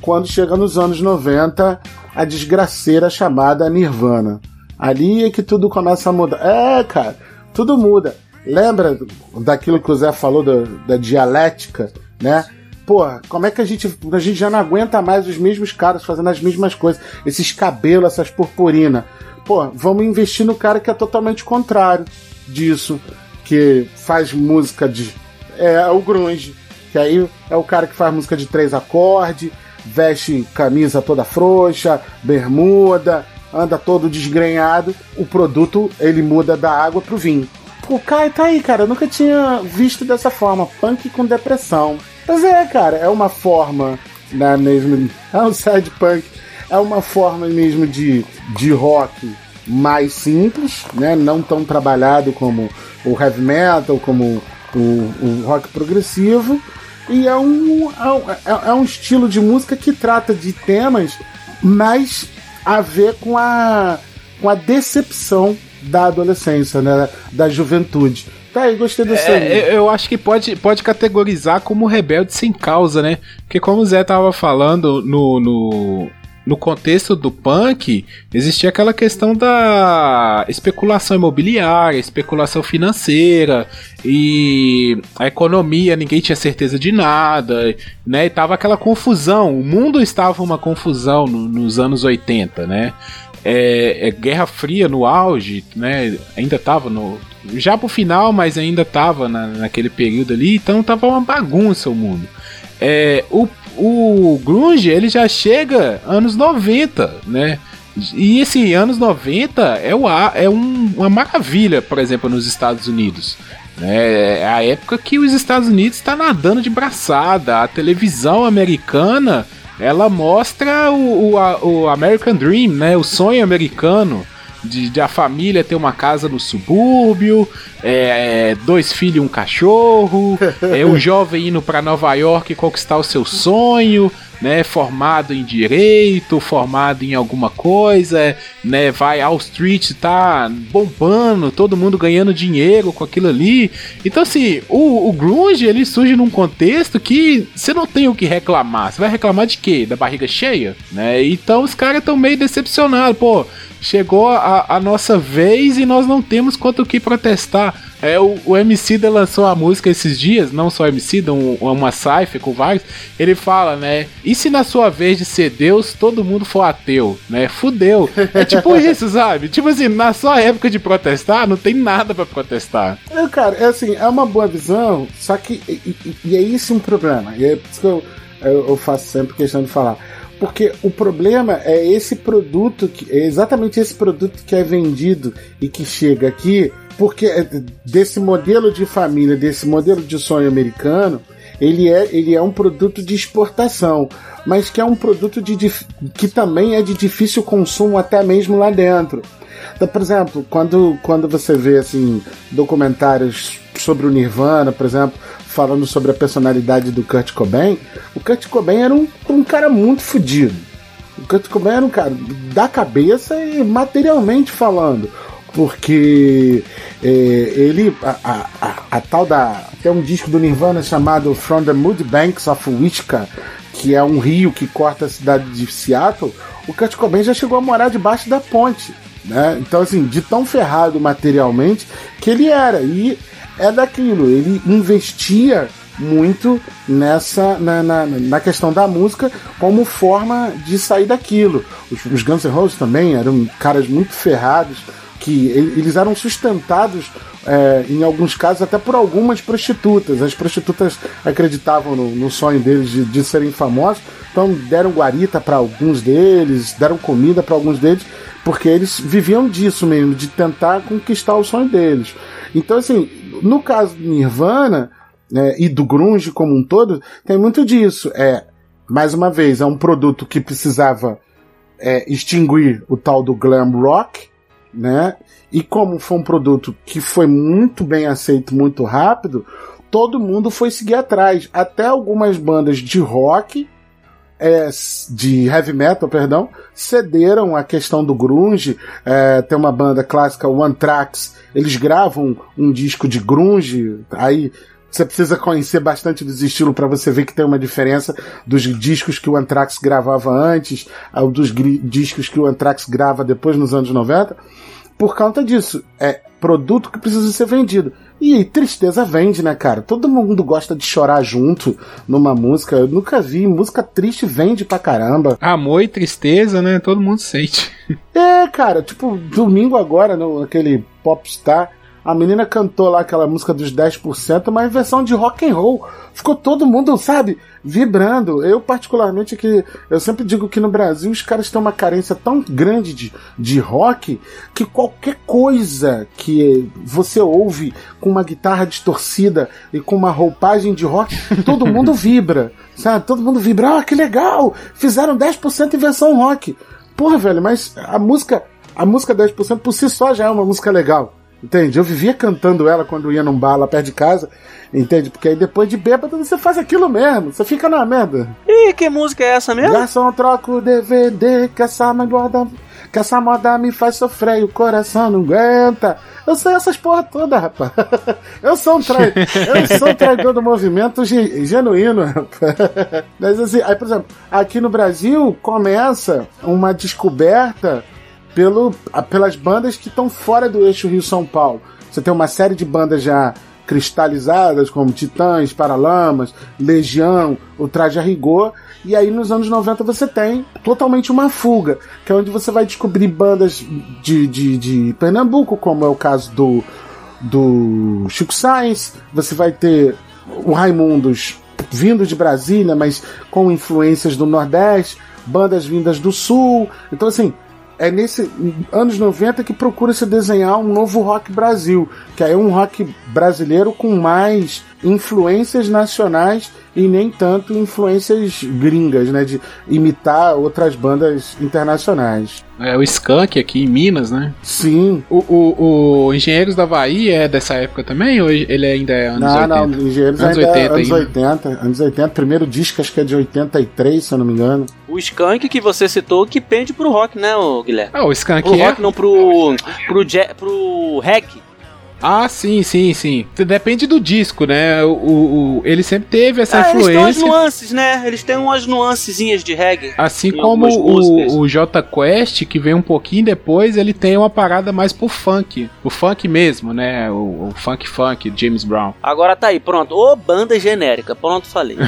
quando chega nos anos 90 a desgraceira chamada Nirvana. Ali é que tudo começa a mudar. É, cara, tudo muda. Lembra daquilo que o Zé falou da, da dialética, né? Porra, como é que a gente. A gente já não aguenta mais os mesmos caras fazendo as mesmas coisas. Esses cabelos, essas purpurinas. Pô, vamos investir no cara que é totalmente contrário disso. Que faz música de. É, o grunge. Que aí é o cara que faz música de três acordes, veste camisa toda frouxa, bermuda, anda todo desgrenhado. O produto ele muda da água pro vinho. Pô, Kai, tá aí, cara. Eu nunca tinha visto dessa forma. Punk com depressão. Mas é, cara, é uma forma, né, mesmo. É um sad punk. É uma forma mesmo de, de rock mais simples, né? Não tão trabalhado como o heavy metal, como o, o rock progressivo. E é um, é, um- é- é um estilo de música que trata de temas mais a ver com a, com a decepção da adolescência, né? Da juventude. Tá aí, gostei aí. É, eu- eu acho que pode, pode categorizar como rebelde sem causa, né? Porque como o Zé tava falando no, no, no contexto do punk, existia aquela questão da especulação imobiliária, especulação financeira e a economia, ninguém tinha certeza de nada, né? E tava aquela confusão, o mundo estava uma confusão no- nos anos 80, né? é, é Guerra Fria no auge, né? Ainda tava no. Já pro final, mas ainda tava na, naquele período ali, então tava uma bagunça o mundo. É, o, o Grunge, ele já chega anos 90, né? E esse anos 90 é, o, é um- uma maravilha, por exemplo, nos Estados Unidos. né? É a época que os Estados Unidos está nadando de braçada. A televisão americana ela mostra o, o, o American Dream, né? O sonho americano de, de a família ter uma casa no subúrbio, é, dois filhos e um cachorro, é o jovem indo para Nova York conquistar o seu sonho, né, formado em direito, formado em alguma coisa, né, vai ao street, tá bombando, todo mundo ganhando dinheiro com aquilo ali. Então, assim, o, o grunge, ele surge num contexto que você não tem o que reclamar. Você vai reclamar de quê? Da barriga cheia? Né? Então, os caras estão meio decepcionados. Pô, chegou a, a nossa vez e nós não temos quanto o que protestar. É, o, o MC da lançou a música esses dias, não só MC, um, uma cipher com vários. Ele fala, né? E se na sua vez de ser Deus, todo mundo for ateu, né? Fudeu. É tipo isso, sabe? Tipo assim, na sua época de protestar, não tem nada pra protestar. É, cara, é assim, é uma boa visão, só que. E, e- e é isso um problema. E é por isso que eu, eu, eu faço sempre questão de falar. Porque o problema é esse produto, que, é exatamente esse produto que é vendido e que chega aqui, porque é desse modelo de família, desse modelo de sonho americano, ele é, ele é um produto de exportação, mas que é um produto de, que também é de difícil consumo até mesmo lá dentro. Então, por exemplo, quando, quando você vê assim documentários sobre o Nirvana, por exemplo, falando sobre a personalidade do Kurt Cobain, o Kurt Cobain era um, um cara muito fodido. O Kurt Cobain era um cara da cabeça e materialmente falando. Porque é, ele, a, a, a, a tal da. Tem um disco do Nirvana chamado From the Mood Banks of Wichita, que é um rio que corta a cidade de Seattle. O Kurt Cobain já chegou a morar debaixo da ponte. Né? Então, assim, de tão ferrado materialmente que ele era. E é daquilo, ele investia muito nessa na, na, na questão da música como forma de sair daquilo. Os, os Guns N' Roses também eram caras muito ferrados que eles eram sustentados é, em alguns casos até por algumas prostitutas. As prostitutas acreditavam no, no sonho deles de, de serem famosos, então deram guarita para alguns deles, deram comida para alguns deles, porque eles viviam disso mesmo, de tentar conquistar o sonho deles. Então, assim, no caso do Nirvana né, e do grunge como um todo, tem muito disso. É, mais uma vez, é um produto que precisava é, extinguir o tal do glam rock, né? E como foi um produto que foi muito bem aceito muito rápido, todo mundo foi seguir atrás. Até algumas bandas de rock, é, de heavy metal, perdão, cederam a questão do grunge. É, tem uma banda clássica, o Anthrax, eles gravam um disco de grunge, aí você precisa conhecer bastante dos estilos para você ver que tem uma diferença dos discos que o Anthrax gravava antes, ao dos discos que o Anthrax grava depois nos anos 90 por conta disso. É produto que precisa ser vendido. E tristeza vende, né, cara? Todo mundo gosta de chorar junto numa música. Eu nunca vi. Música triste vende pra caramba. Amor e tristeza, né? Todo mundo sente. É, cara, tipo, domingo agora, no, naquele Popstar, a menina cantou lá aquela música dos 10%, mas em versão de rock and roll. Ficou todo mundo, sabe, vibrando. Eu, particularmente, que eu sempre digo que no Brasil os caras têm uma carência tão grande de, de rock que qualquer coisa que você ouve com uma guitarra distorcida e com uma roupagem de rock, todo mundo vibra. Sabe? Todo mundo vibra. Ah, que legal! Fizeram 10% em versão rock. Porra, velho, mas a música, a música 10% por si só já é uma música legal. Entende? Eu vivia cantando ela quando ia num bar lá perto de casa. Entende? Porque aí depois de bêbado você faz aquilo mesmo. Você fica na merda. Ih, que música é essa mesmo? Garçom, troca o DVD, que essa moda, que essa moda me faz sofrer e o coração não aguenta. Eu sei essas porra toda, rapaz. Eu sou um, trai... eu sou um traidor do movimento ge- genuíno, rapaz. Mas assim, aí, por exemplo, aqui no Brasil começa uma descoberta pelo, pelas bandas que estão fora do eixo Rio-São Paulo. Você tem uma série de bandas já cristalizadas, como Titãs, Paralamas, Legião, o Traje a Rigor, e aí nos anos 90 você tem totalmente uma fuga, que é onde você vai descobrir bandas de, de, de Pernambuco, como é o caso do, do Chico Sainz, você vai ter o Raimundos vindo de Brasília, mas com influências do Nordeste, bandas vindas do Sul. Então, assim, é nesse anos 90 que procura se desenhar um novo rock Brasil, que é um rock brasileiro com mais influências nacionais e nem tanto influências gringas, né? De imitar outras bandas internacionais. É o Skunk aqui em Minas, né? Sim. O, o, o Engenheiros da Havaí é dessa época também ou ele ainda é anos não, 80? não, Engenheiros Anos ainda é 80 anos ainda. 80. Anos 80. Primeiro disco acho que é de 83, se eu não me engano. O Skank que você citou que pende pro rock, né, Guilherme? Ah, o Skunk Pro é? rock não, pro. pro, ja- pro reggae. Ah, sim, sim, sim. Depende do disco, né? O, o- ele sempre teve essa Ah, eles têm umas influência. nuances, né? Eles têm umas nuancezinhas de reggae. Assim como o, o J Quest, que veio um pouquinho depois, ele tem uma parada mais pro funk. O funk mesmo, né? O, o funk funk, James Brown. Agora tá aí, pronto. Ô banda genérica, pronto, falei.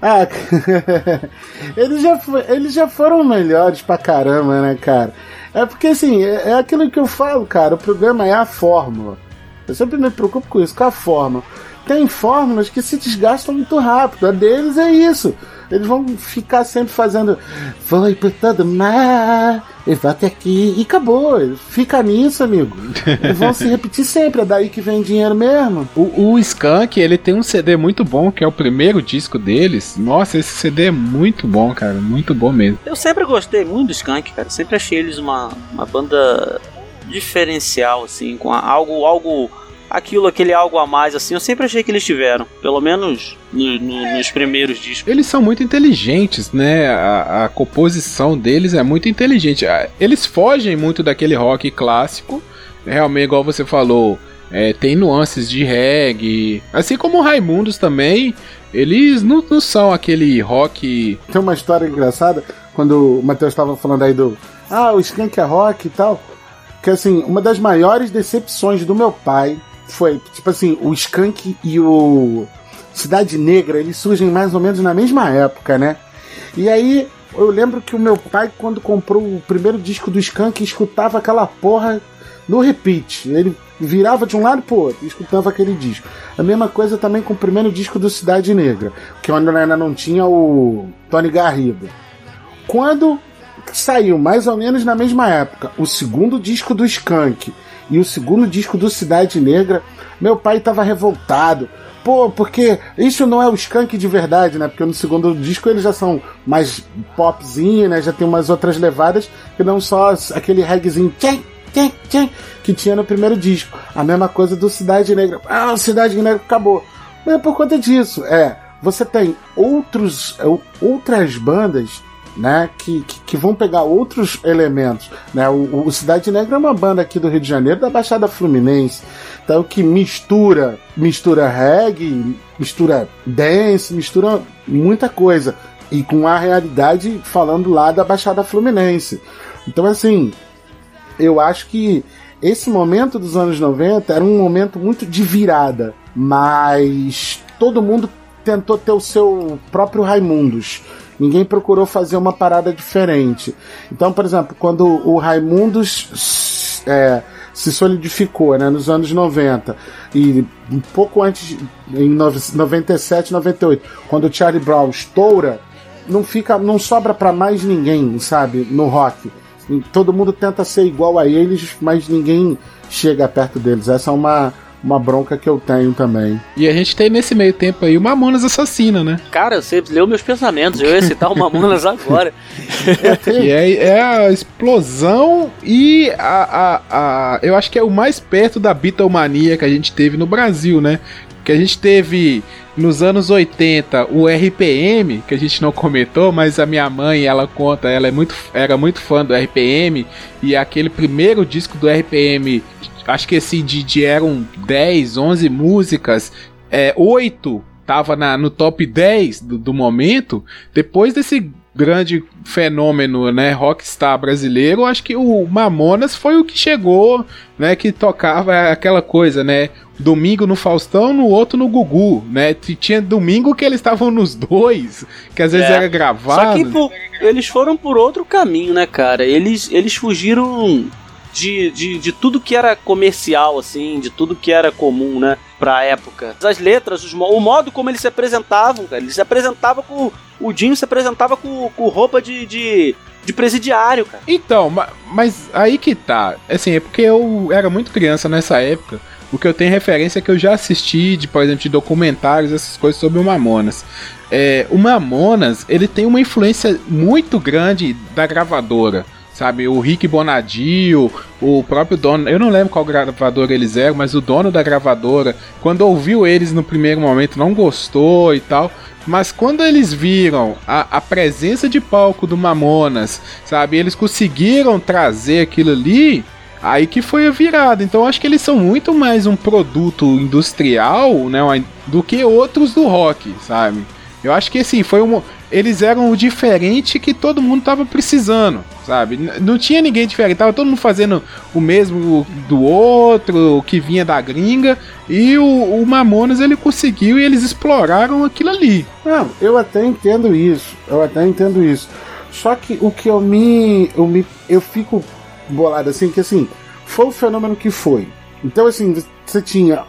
Ah, eles, já, eles já foram melhores pra caramba, né, cara? É porque, assim, é, é aquilo que eu falo, cara. O problema é a fórmula. Eu sempre me preocupo com isso, com a fórmula. Tem fórmulas que se desgastam muito rápido. A deles é isso. Eles vão ficar sempre fazendo. Foi por todo mar, e volte aqui. E acabou. Fica nisso, amigo. E vão se repetir sempre. É daí que vem dinheiro mesmo. O, o Skunk, ele tem um CD muito bom, que é o primeiro disco deles. Nossa, esse CD é muito bom, cara. Muito bom mesmo. Eu sempre gostei muito do Skank, cara. Sempre achei eles uma, uma banda diferencial, assim, com algo, algo, aquilo, aquele algo a mais, assim. Eu sempre achei que eles tiveram, pelo menos no- no- nos primeiros discos. Eles são muito inteligentes, né? A, a composição deles é muito inteligente. Ah, Eles fogem muito daquele rock clássico. Realmente, igual você falou, é, tem nuances de reggae. Assim como o Raimundos também. Eles não, não são aquele rock. Tem uma história engraçada, quando o Matheus estava falando aí do. Ah, o Skank é rock e tal. Que assim, uma das maiores decepções do meu pai foi, tipo assim, o Skank e o Cidade Negra, eles surgem mais ou menos na mesma época, né? E aí, eu lembro que o meu pai, quando comprou o primeiro disco do Skank, escutava aquela porra no repeat. Ele virava de um lado pro outro e escutava aquele disco. A mesma coisa também com o primeiro disco do Cidade Negra, que ainda não tinha o Tony Garrido. Quando saiu mais ou menos na mesma época o segundo disco do Skank e o segundo disco do Cidade Negra, meu pai tava revoltado. Pô, porque isso não é o Skank de verdade, né? Porque no segundo disco eles já são mais popzinho, né? Já tem umas outras levadas que não só aquele reggaezinho tchim, tchim, tchim, que tinha no primeiro disco. A mesma coisa do Cidade Negra. Ah, o Cidade Negra acabou. Mas é por conta disso. É, você tem outros, é, outras bandas né, que, que, que vão pegar outros elementos. Né? O, o Cidade Negra é uma banda aqui do Rio de Janeiro, da Baixada Fluminense, então que mistura, mistura reggae, mistura dance, mistura muita coisa. E com a realidade falando lá da Baixada Fluminense. Então, assim, eu acho que esse momento dos anos 90 era um momento muito de virada, mas todo mundo tentou ter o seu próprio Raimundos. Ninguém procurou fazer uma parada diferente. Então, por exemplo, quando o Raimundos é, se solidificou né, nos anos 90 e um pouco antes, em 97, 98, quando o Charlie Brown estoura, não fica, não sobra para mais ninguém, sabe, no rock. Todo mundo tenta ser igual a eles, mas ninguém chega perto deles. Essa é uma, uma bronca que eu tenho também. E a gente tem nesse meio tempo aí o Mamonas Assassina, né? Cara, você leu meus pensamentos. Eu ia citar o Mamonas agora. É, é a explosão e a, a, a. Eu acho que é o mais perto da Beatlemania que a gente teve no Brasil, né? Que a gente teve nos anos 80 o RPM, que a gente não comentou, mas a minha mãe, ela conta, ela é muito, era muito fã do RPM, e aquele primeiro disco do RPM, acho que esse de, eram 10, 11 músicas, é, 8 tava na, no top 10 do, do momento, depois desse grande fenômeno, né, rockstar brasileiro, acho que o Mamonas foi o que chegou, né, que tocava aquela coisa, né, domingo no Faustão, no outro no Gugu, né, tinha domingo que eles estavam nos dois, que às vezes É. era Só gravado. que por- eles foram por outro caminho, né, cara? Eles, eles fugiram de, de, de tudo que era comercial, assim, de tudo que era comum, né, pra época. As letras, os o modo como eles se apresentavam, cara. Eles se apresentavam com. O Dinho se apresentava com, com roupa de, de, de presidiário, cara. Então, ma- mas aí que tá. Assim, é porque eu era muito criança nessa época. O que eu tenho referência é que eu já assisti, de, por exemplo, de documentários, essas coisas sobre o Mamonas. É, o Mamonas, ele tem uma influência muito grande da gravadora. Sabe, o Rick Bonadio, o próprio dono, eu não lembro qual gravadora eles eram, mas o dono da gravadora, quando ouviu eles no primeiro momento, não gostou e tal. Mas quando eles viram a, a presença de palco do Mamonas, sabe, eles conseguiram trazer aquilo ali, aí que foi a virada. Então acho que eles são muito mais um produto industrial, né, do que outros do rock, sabe? Eu acho que assim, foi um. Eles eram o diferente que todo mundo tava precisando, sabe? Não tinha ninguém diferente, tava todo mundo fazendo o mesmo do outro, o que vinha da gringa, e o, o Mamonas ele conseguiu e eles exploraram aquilo ali. Não, eu até entendo isso. Eu até entendo isso. Só que o que eu me. Eu, me, eu fico bolado assim, que assim, foi o fenômeno que foi. Então, assim, você tinha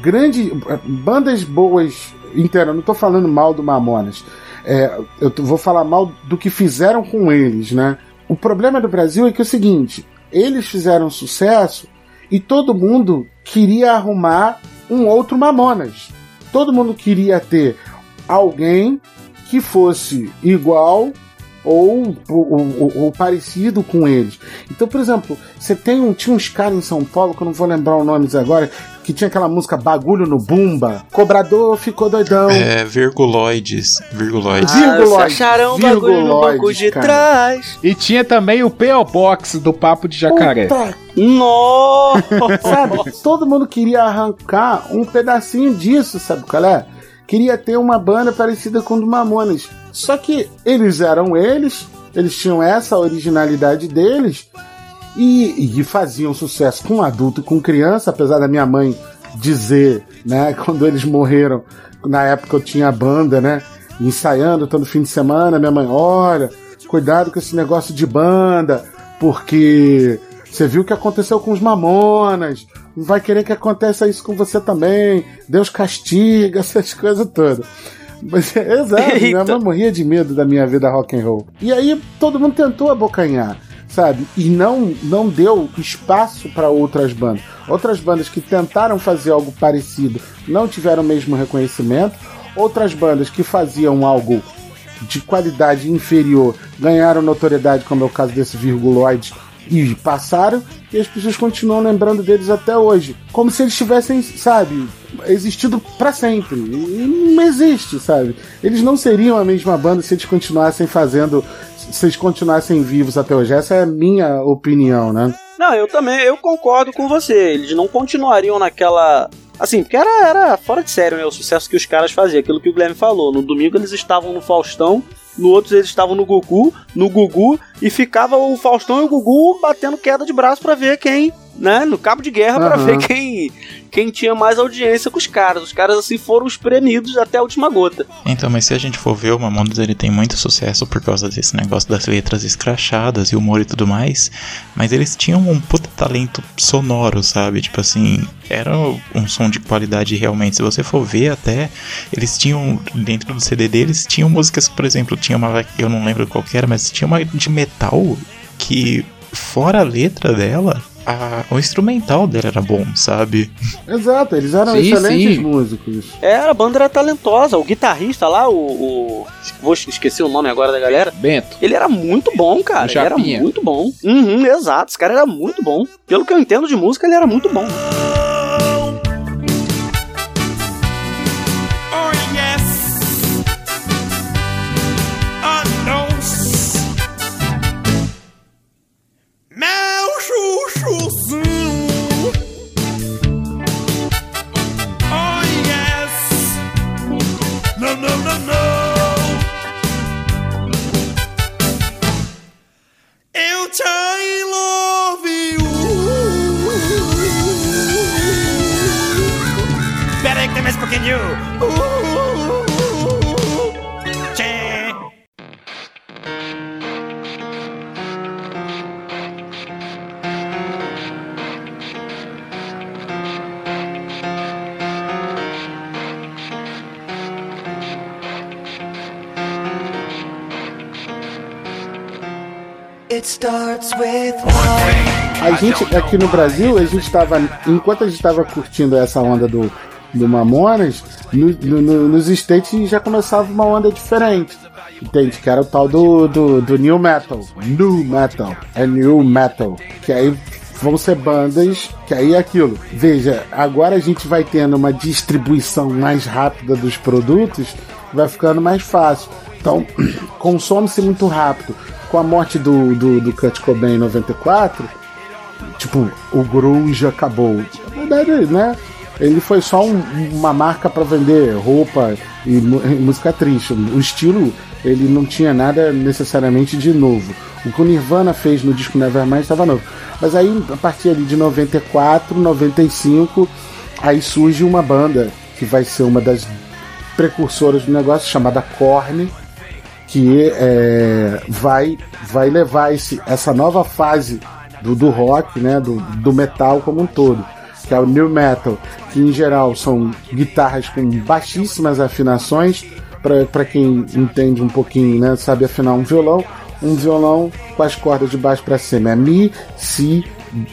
grande. bandas boas inteiras. Não tô falando mal do Mamonas. É, eu vou falar mal do que fizeram com eles, né? O problema do Brasil é que é o seguinte: eles fizeram sucesso e todo mundo queria arrumar um outro Mamonas. Todo mundo queria ter alguém que fosse igual ou, ou, ou- ou parecido com eles. Então, por exemplo, você tem um, tinha uns caras em São Paulo, que eu não vou lembrar os nomes agora, que tinha aquela música Bagulho no Bumba. Cobrador ficou doidão. É, virguloides. Virguloides. Ah, Virguloide, se acharam um bagulho no banco de cara. trás. E tinha também o P.O. Box do Papo de Jacaré. Puta Nossa! sabe? Todo mundo queria arrancar um pedacinho disso, sabe qual é? Queria ter uma banda parecida com o do Mamonas. Só que eles eram eles, eles tinham essa originalidade deles e, e faziam sucesso com adulto e com criança, apesar da minha mãe dizer, né, quando eles morreram, na época eu tinha a banda, né, ensaiando todo fim de semana, minha mãe, olha, cuidado com esse negócio de banda, porque você viu o que aconteceu com os mamonas, não vai querer que aconteça isso com você também, Deus castiga, essas coisas todas. Mas, exato, minha mãe morria de medo da minha vida rock and roll. E aí todo mundo tentou abocanhar, sabe? E não, não deu espaço para outras bandas. Outras bandas que tentaram fazer algo parecido não tiveram o mesmo reconhecimento. Outras bandas que faziam algo de qualidade inferior ganharam notoriedade, como é o caso desse Virguloid, e passaram, e as pessoas continuam lembrando deles até hoje. Como se eles tivessem, sabe, existido para sempre. E não existe, sabe? Eles não seriam a mesma banda se eles continuassem fazendo. Se eles continuassem vivos até hoje. Essa é a minha opinião, né? Não, eu também, eu concordo com você. Eles não continuariam naquela. Assim, porque era, era fora de sério, né? O sucesso que os caras faziam. Aquilo que o Guilherme falou. No domingo eles estavam no Faustão, no outro eles estavam no Gugu, no Gugu, e ficava o Faustão e o Gugu batendo queda de braço pra ver quem, né? No cabo de guerra pra Aham. ver quem, quem tinha mais audiência com os caras. Os caras, assim, foram espremidos até a última gota. Então, mas se a gente for ver, o Mamonas ele tem muito sucesso por causa desse negócio das letras escrachadas e humor e tudo mais. Mas eles tinham um puta talento sonoro, sabe? Tipo assim, era um som de qualidade realmente. Se você for ver até, eles tinham, dentro do CD deles, tinham músicas, por exemplo, tinha uma, eu não lembro qual que era, mas tinha uma de metal que, fora a letra dela, a- o instrumental dela era bom, sabe? Exato, eles eram Sim, excelentes sim. músicos. Era, a banda era talentosa. O guitarrista lá, o. o vou esquecer o nome agora da galera. Bento. Ele era muito bom, cara. Ele era muito bom. Uhum, exato. Esse cara era muito bom. Pelo que eu entendo de música, ele era muito bom. A gente, aqui no Brasil, a gente tava. Enquanto a gente tava curtindo essa onda do, do Mamonas, no- no- nos States já começava uma onda diferente. Entende? Que era o tal do, do, do New Metal. New Metal. É New Metal. Que aí vão ser bandas que aí é aquilo. Veja, agora a gente vai tendo uma distribuição mais rápida dos produtos, vai ficando mais fácil. Então, consome-se muito rápido. Com a morte do, do, do Kurt Cobain em 94, tipo, o grunge acabou. Na verdade, né? Ele foi só um- uma marca para vender roupa e, música triste. O estilo, ele não tinha nada necessariamente de novo. O que o Nirvana fez no disco Nevermind estava novo. Mas aí, a partir ali de 94, 95, aí surge uma banda que vai ser uma das precursoras do negócio, chamada Korn, que é, vai, vai levar esse, essa nova fase do, do rock, né, do, do metal como um todo, que é o new metal, que em geral são guitarras com baixíssimas afinações, para quem entende um pouquinho, né, sabe afinar um violão, um violão com as cordas de baixo para cima, é mi, si,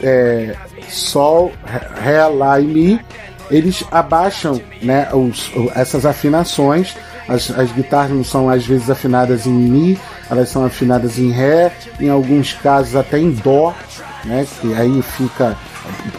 é, sol, ré, lá e mi, eles abaixam né, os- essas afinações. As, as guitarras não são às vezes afinadas em Mi, elas são afinadas em Ré, em alguns casos até em Dó, né? Que aí fica.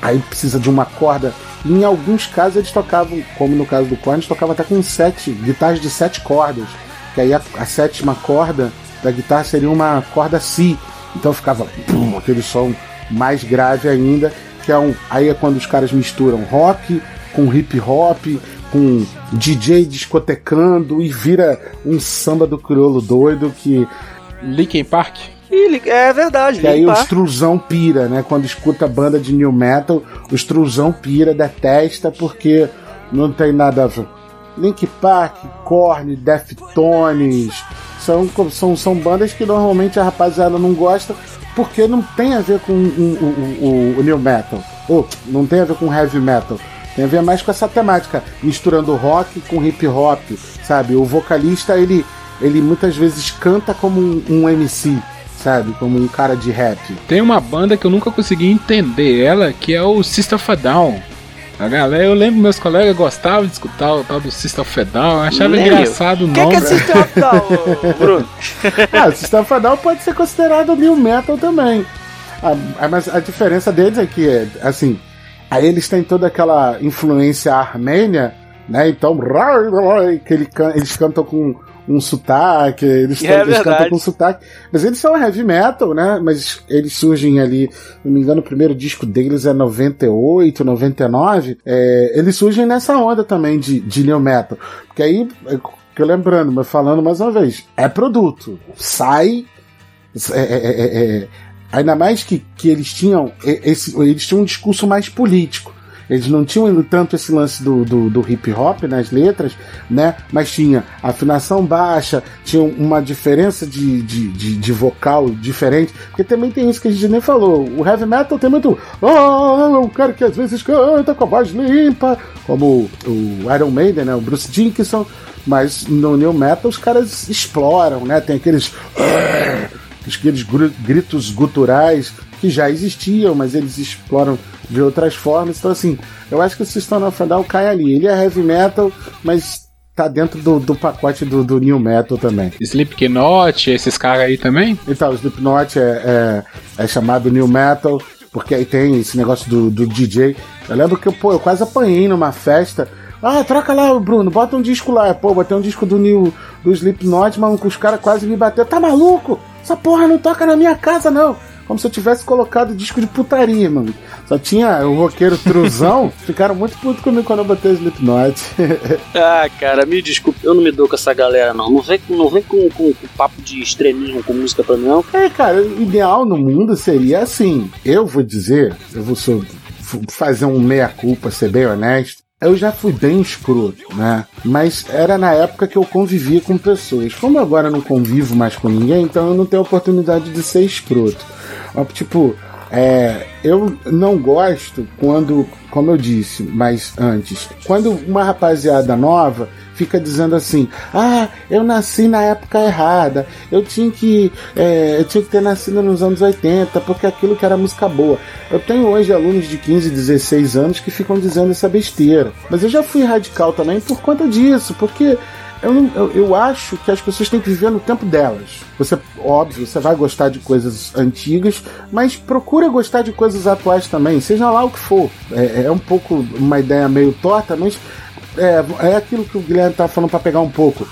Aí precisa de uma corda. E em alguns casos eles tocavam, como no caso do Korn, eles tocavam até com sete, guitarras de sete cordas. Que aí a, a sétima corda da guitarra seria uma corda Si. Então ficava pum, aquele som mais grave ainda, que é um. Aí é quando os caras misturam rock com hip hop, com DJ discotecando e vira um samba do crioulo doido que, Linkin Park. É verdade, que aí o extrusão pira, né? Quando escuta banda de new metal, o extrusão pira, detesta porque não tem nada a ver. Link Park, Korn, Deftones, são, são, são bandas que normalmente a rapaziada não gosta porque não tem a ver com o, o, o, o new metal, ou não tem a ver com heavy metal. Tem a ver mais com essa temática, misturando rock com hip hop, sabe? O vocalista, ele, ele muitas vezes canta como um, um MC, sabe? Como um cara de rap. Tem uma banda que eu nunca consegui entender ela, que é o System of a Down. A galera, eu lembro meus colegas gostavam de escutar o tal do System of a Down, eu achava engraçado o O que, nome. que é System of Down, ô, Bruno? Ah, o System of a Down pode ser considerado new metal também. Ah, ah, mas a diferença deles é que, assim, aí eles têm toda aquela influência armênia, né? Então, que eles cantam com um sotaque, eles, É eles cantam com sotaque. Mas eles são heavy metal, né? Mas eles surgem ali, se não me engano, o primeiro disco deles é 98, 99. É, eles surgem nessa onda também de, de new metal. Porque aí, é, que lembrando, mas falando mais uma vez, é produto. Sai. é, é, é, é, ainda mais que, que eles tinham esse, eles tinham um discurso mais político. Eles não tinham tanto esse lance do, do, do hip hop nas letras, né? Mas tinha afinação baixa, tinha uma diferença de, de, de, de vocal diferente. Porque também tem isso que a gente nem falou. O heavy metal tem muito. Ah, o cara que às vezes canta com a voz limpa, como o Iron Maiden, né? O Bruce Dickinson. Mas no new metal os caras exploram, né? Tem aqueles aqueles gritos guturais que já existiam, mas eles exploram de outras formas. Então, assim, eu acho que o System of a Down cai ali. Ele é heavy metal, mas tá dentro do, do pacote do, do new metal também. Slipknot, esses caras aí também. Então, o Slipknot é, é, é chamado new metal, porque aí tem esse negócio do, do DJ. Eu lembro que pô, eu quase apanhei numa festa. Ah, troca lá, Bruno, bota um disco lá. Pô, botei um disco do New, do Slipknot, mas os caras quase me bateram. Tá maluco? Essa porra não toca na minha casa, não. Como se eu tivesse colocado disco de putaria, mano. Só tinha o roqueiro truzão. Ficaram muito putos comigo quando eu botei Slipknot. Ah, cara, me desculpe, eu não me dou com essa galera, não. Não vem, com- não vem com, com, com papo de extremismo com música pra mim, não. É, cara, o ideal no mundo seria assim. Eu vou dizer, eu vou fazer um meia-culpa, ser bem honesto. Eu já fui bem escroto, né? Mas era na época que eu convivia com pessoas. Como agora não convivo mais com ninguém, então eu não tenho oportunidade de ser escroto. Tipo, é, eu não gosto quando, como eu disse mais antes, quando uma rapaziada nova fica dizendo assim: ah, eu nasci na época errada, eu tinha que, é, eu tinha que ter nascido nos anos 80, porque aquilo que era música boa. Eu tenho hoje alunos de 15, 16 anos que ficam dizendo essa besteira. Mas eu já fui radical também por conta disso, porque eu, eu, eu acho que as pessoas têm que viver no tempo delas. Você, óbvio, você vai gostar de coisas antigas, mas procura gostar de coisas atuais também, seja lá o que for. É, é um pouco uma ideia meio torta, mas é, é aquilo que o Guilherme tá falando para pegar um pouco.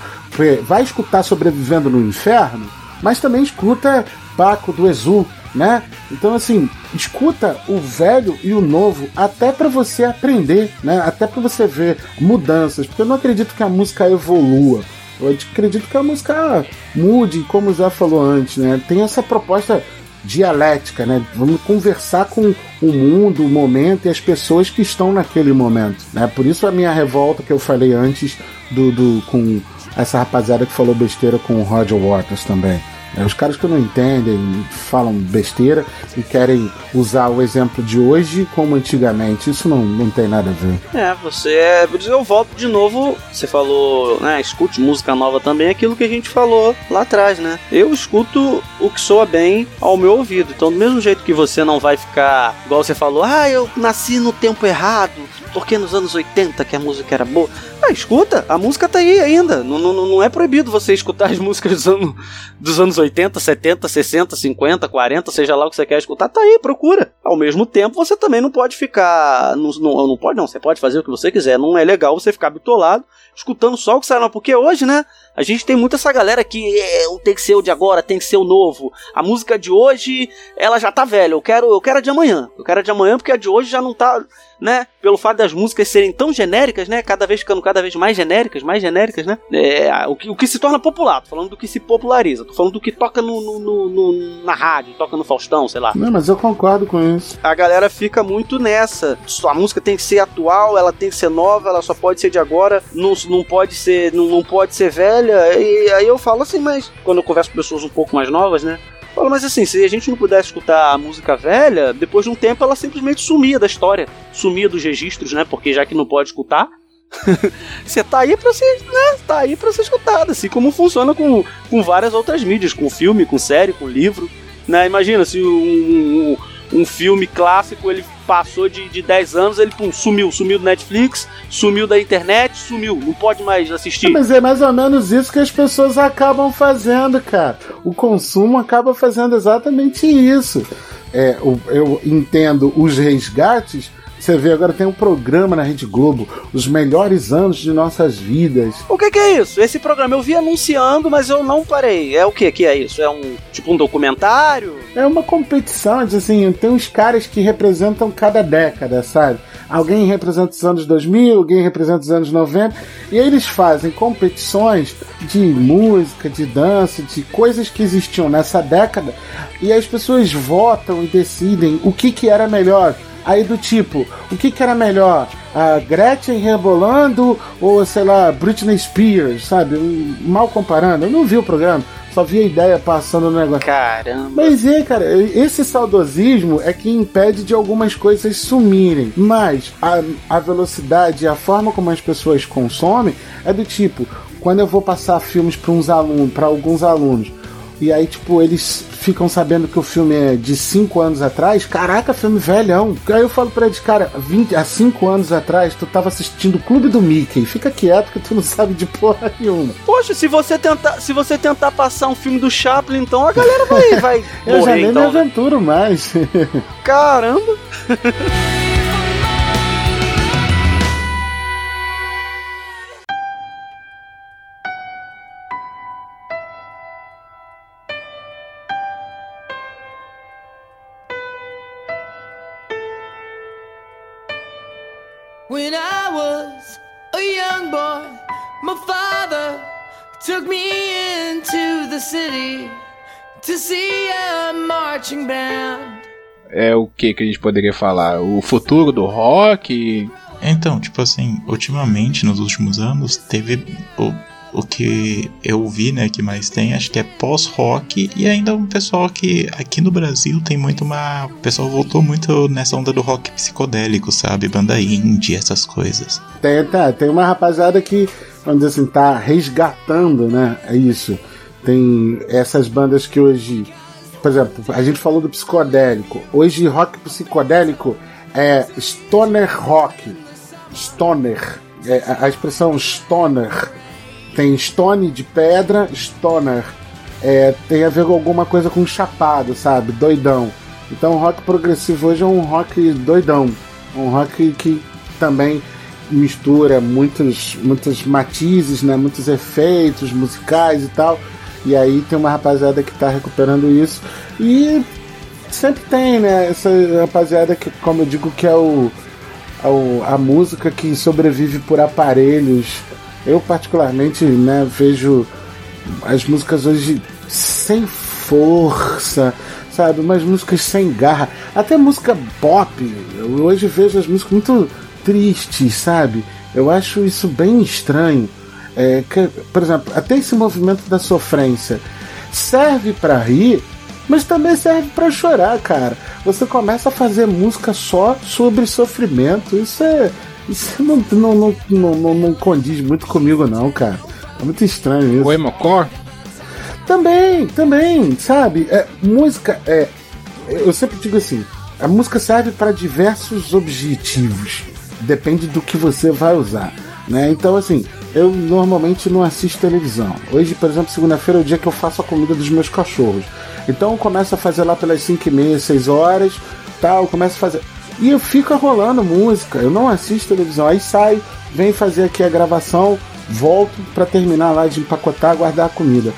Vai escutar Sobrevivendo no Inferno, mas também escuta Baco do Exu, né? Então assim, escuta o velho e o novo até para você aprender, né? Até para você ver mudanças, porque eu não acredito que a música evolua. Eu acredito que a música mude, como Zé falou antes, né? Tem essa proposta dialética, né? Vamos conversar com o mundo, o momento e as pessoas que estão naquele momento, né? Por isso a minha revolta que eu falei antes do, do com essa rapaziada que falou besteira com o Roger Waters também. É, os caras que não entendem, falam besteira e querem usar o exemplo de hoje como antigamente. Isso não, não tem nada a ver. É, você é. Eu volto de novo. Você falou, né? Escute música nova também, aquilo que a gente falou lá atrás, né? Eu escuto o que soa bem ao meu ouvido. Então, do mesmo jeito que você não vai ficar, igual você falou, ah, eu nasci no tempo errado, porque nos anos 80 que a música era boa. Ah, escuta, a música tá aí ainda. Não, não, não é proibido você escutar as músicas dos anos, dos anos 80, 70, 60, 50, 40, seja lá o que você quer escutar, tá aí, procura. Ao mesmo tempo, você também não pode ficar. Não, não, não pode, não. Você pode fazer o que você quiser. Não é legal você ficar bitolado escutando só o que sai lá. Porque hoje, né? A gente tem muito essa galera que é, tem que ser o de agora, tem que ser o novo. A música de hoje, ela já tá velha. Eu quero, eu quero a de amanhã. Eu quero a de amanhã porque a de hoje já não tá, né? Pelo fato das músicas serem tão genéricas, né? Cada vez ficando cada vez mais genéricas, mais genéricas, né? É, o, que, o que se torna popular. Tô falando do que se populariza. Tô falando do que toca no, no- no- no- na rádio, toca no Faustão, sei lá Não, mas eu concordo com isso. a galera fica muito nessa. A música tem que ser atual, ela tem que ser nova, ela só pode ser de agora, não, não pode ser, não, não pode ser velha. E aí eu falo assim, mas quando eu converso com pessoas um pouco mais novas, né? Eu Falo, mas assim, se a gente não pudesse escutar a música velha, depois de um tempo ela simplesmente sumia da história, sumia dos registros, né? Porque já que não pode escutar, você tá aí pra ser, né? Tá aí pra ser escutado, assim como funciona com, com várias outras mídias, com filme, com série, com livro. Né? Imagina se um, um, um filme clássico ele passou de, de 10 anos, ele pum, sumiu, sumiu do Netflix, sumiu da internet, sumiu, não pode mais assistir. Mas é mais ou menos isso que as pessoas acabam fazendo, cara. O consumo acaba fazendo exatamente isso. É, o- eu entendo os resgates. Você vê, agora tem um programa na Rede Globo, os melhores anos de nossas vidas. O que, que é isso? Esse programa eu vi anunciando, mas eu não parei. É o que que é isso? É um tipo um documentário? É uma competição, assim, tem uns caras que representam cada década, sabe? Alguém representa os anos 2000, alguém representa os anos 90, e aí eles fazem competições de música, de dança, de coisas que existiam nessa década, e as pessoas votam e decidem o que, que era melhor. Aí do tipo, o que, que era melhor? A Gretchen rebolando ou, sei lá, Britney Spears, sabe? Mal comparando. Eu não vi o programa, só vi a ideia passando no negócio. Caramba. Mas é, cara, esse saudosismo é que impede de algumas coisas sumirem. Mas a, a velocidade e a forma como as pessoas consomem é do tipo, quando eu vou passar filmes para uns alunos, para alguns alunos, e aí, tipo, eles ficam sabendo que o filme é de 5 anos atrás. Caraca, filme velhão. Aí eu falo pra eles, cara, 20, há 5 anos atrás tu tava assistindo o Clube do Mickey. Fica quieto que tu não sabe de porra nenhuma. Poxa, se você tentar, se você tentar passar um filme do Chaplin, então a galera vai, vai Eu já morrer, nem me então. né? aventuro mais. Caramba. My father took me into the city to see a marching band. É o que que a gente poderia falar? O futuro do rock? Então, tipo assim, ultimamente, nos últimos anos, teve o, o que eu vi, né, que mais tem, acho que é pós-rock e ainda um pessoal que aqui no Brasil tem muito uma... O pessoal voltou muito nessa onda do rock psicodélico, sabe? Banda indie, essas coisas. Tem, tá, tem uma rapaziada que vamos dizer assim, tá resgatando, né? É isso. Tem essas bandas que hoje, por exemplo, a gente falou do psicodélico. Hoje rock psicodélico é stoner rock. Stoner. É, a- expressão stoner tem stone de pedra, stoner. É, tem a ver com alguma coisa com chapado, sabe? Doidão. Então rock progressivo hoje é um rock doidão. Um rock que também mistura muitos, muitos matizes, né? muitos efeitos musicais e tal. E aí tem uma rapaziada que tá recuperando isso. E sempre tem, né? Essa rapaziada que, como eu digo, que é o, é o- a música que sobrevive por aparelhos. Eu particularmente, né, vejo as músicas hoje sem força, sabe? Umas músicas sem garra. Até música pop. Eu hoje vejo as músicas muito tristes, sabe? Eu acho isso bem estranho. É, que, por exemplo, até esse movimento da sofrência serve pra rir, mas também serve pra chorar, cara. Você começa a fazer música só sobre sofrimento. Isso é. Isso não, não, não, não, não, condiz muito comigo, não, cara. É muito estranho isso. O Emocore? Também, também, sabe? É, música é. Eu sempre digo assim: a música serve para diversos objetivos. Depende do que você vai usar. Né? Então, assim, eu normalmente não assisto televisão. Hoje, por exemplo, segunda-feira é o dia que eu faço a comida dos meus cachorros. Então eu começo a fazer lá pelas 5 e meia, 6 horas, tal, começo a fazer. E eu fico rolando música, eu não assisto televisão. Aí sai, vem fazer aqui a gravação, volto para terminar lá de empacotar, guardar a comida.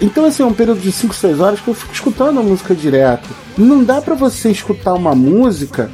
Então, assim, é um período de 5, 6 horas que eu fico escutando a música direto. Não dá pra você escutar uma música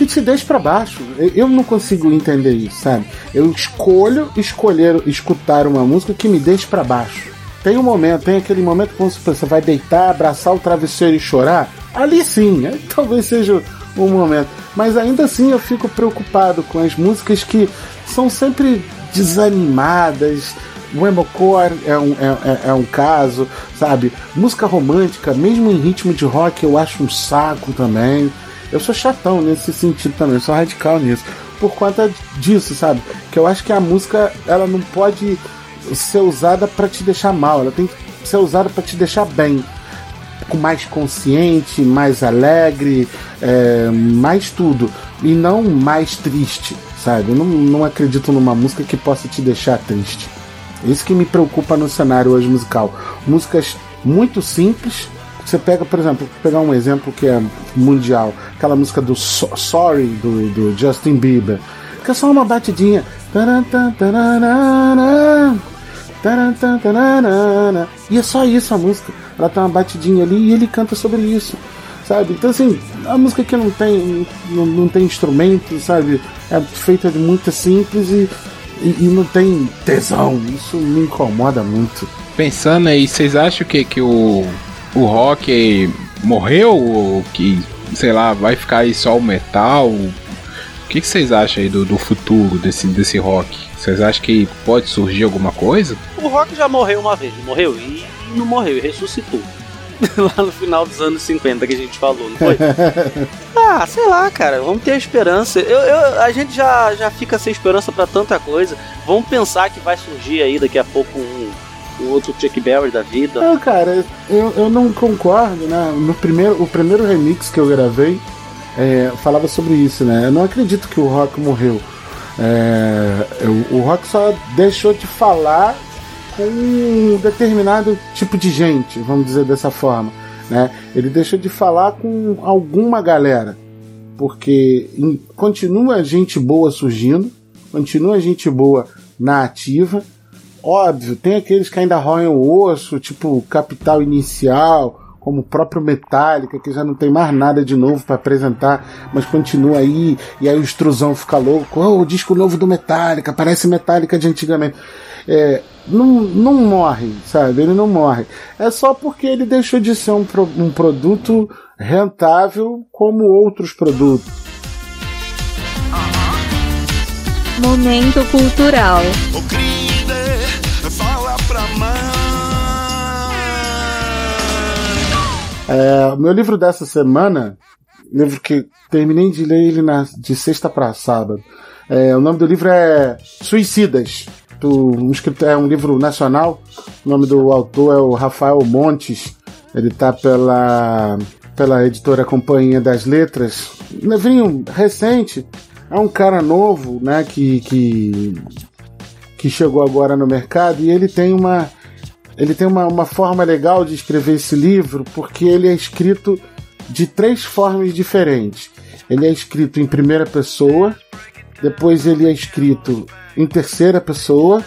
que te deixe pra baixo. Eu- não consigo entender isso, sabe? Eu escolho escolher escutar uma música que me deixe pra baixo. Tem um momento, tem aquele momento que você vai deitar, abraçar o travesseiro e chorar. Ali sim, aí talvez seja um momento. Mas ainda assim eu fico preocupado com as músicas que são sempre desanimadas. O emocore é um, é, é- é um caso, sabe? Música romântica, mesmo em ritmo de rock, eu acho um saco também. Eu sou chatão nesse sentido também, eu sou radical nisso. Por conta disso, sabe? Que eu acho que a música, ela não pode ser usada pra te deixar mal, ela tem que ser usada pra te deixar bem mais consciente, mais alegre, é, mais tudo. E não mais triste, sabe? Eu não, não acredito numa música que possa te deixar triste. Isso que me preocupa no cenário hoje musical. Músicas muito simples. Você pega, por exemplo, pegar um exemplo que é mundial, aquela música do So- Sorry do, do Justin Bieber, que é só uma batidinha. E é só isso a música. Ela tem uma batidinha ali e ele canta sobre isso. Sabe? Então assim, a música que não tem, não, não tem instrumento, sabe? É feita de muito simples e, e, e não tem tesão. Isso me incomoda muito. Pensando aí, vocês acham que, que o, o rock morreu? Ou que, sei lá, vai ficar aí só o metal? O que, que vocês acham aí do, do futuro desse, desse rock? Vocês acham que pode surgir alguma coisa? O rock já morreu uma vez, morreu? E não morreu, e ressuscitou. Lá no final dos anos 50 que a gente falou, não foi? ah, sei lá, cara, vamos ter esperança. Eu, eu- a gente já, já fica sem esperança pra tanta coisa. Vamos pensar que vai surgir aí daqui a pouco um, um outro Chuck Berry da vida. Não, cara, eu, eu não concordo, né? No primeiro, o primeiro remix que eu gravei é, falava sobre isso, né? Eu não acredito que o rock morreu. É, eu- o rock só deixou de falar com um determinado tipo de gente, vamos dizer dessa forma. Né? Ele deixou de falar com alguma galera. Porque em- continua gente boa surgindo, continua gente boa na ativa. Óbvio, tem aqueles que ainda roem o osso, tipo Capital Inicial, como o próprio Metallica, que já não tem mais nada de novo para apresentar, mas continua aí, e aí o extrusão fica louco. Oh, o disco novo do Metallica, parece Metallica de antigamente. É, não, não morre, sabe? Ele não morre. É só porque ele deixou de ser um, pro- um produto rentável como outros produtos. Momento cultural. É, meu livro dessa semana, livro que terminei de ler ele na, de sexta para sábado. É, o nome do livro é Suicidas, certo, um escritor, é um livro nacional. O nome do autor é o Rafael Montes. Ele tá pela, pela editora Companhia das Letras. Um livrinho recente. É um cara novo, né, que, que, que chegou agora no mercado e ele tem uma ele tem uma, uma forma legal de escrever esse livro porque ele é escrito de três formas diferentes. Ele é escrito em primeira pessoa, depois ele é escrito em terceira pessoa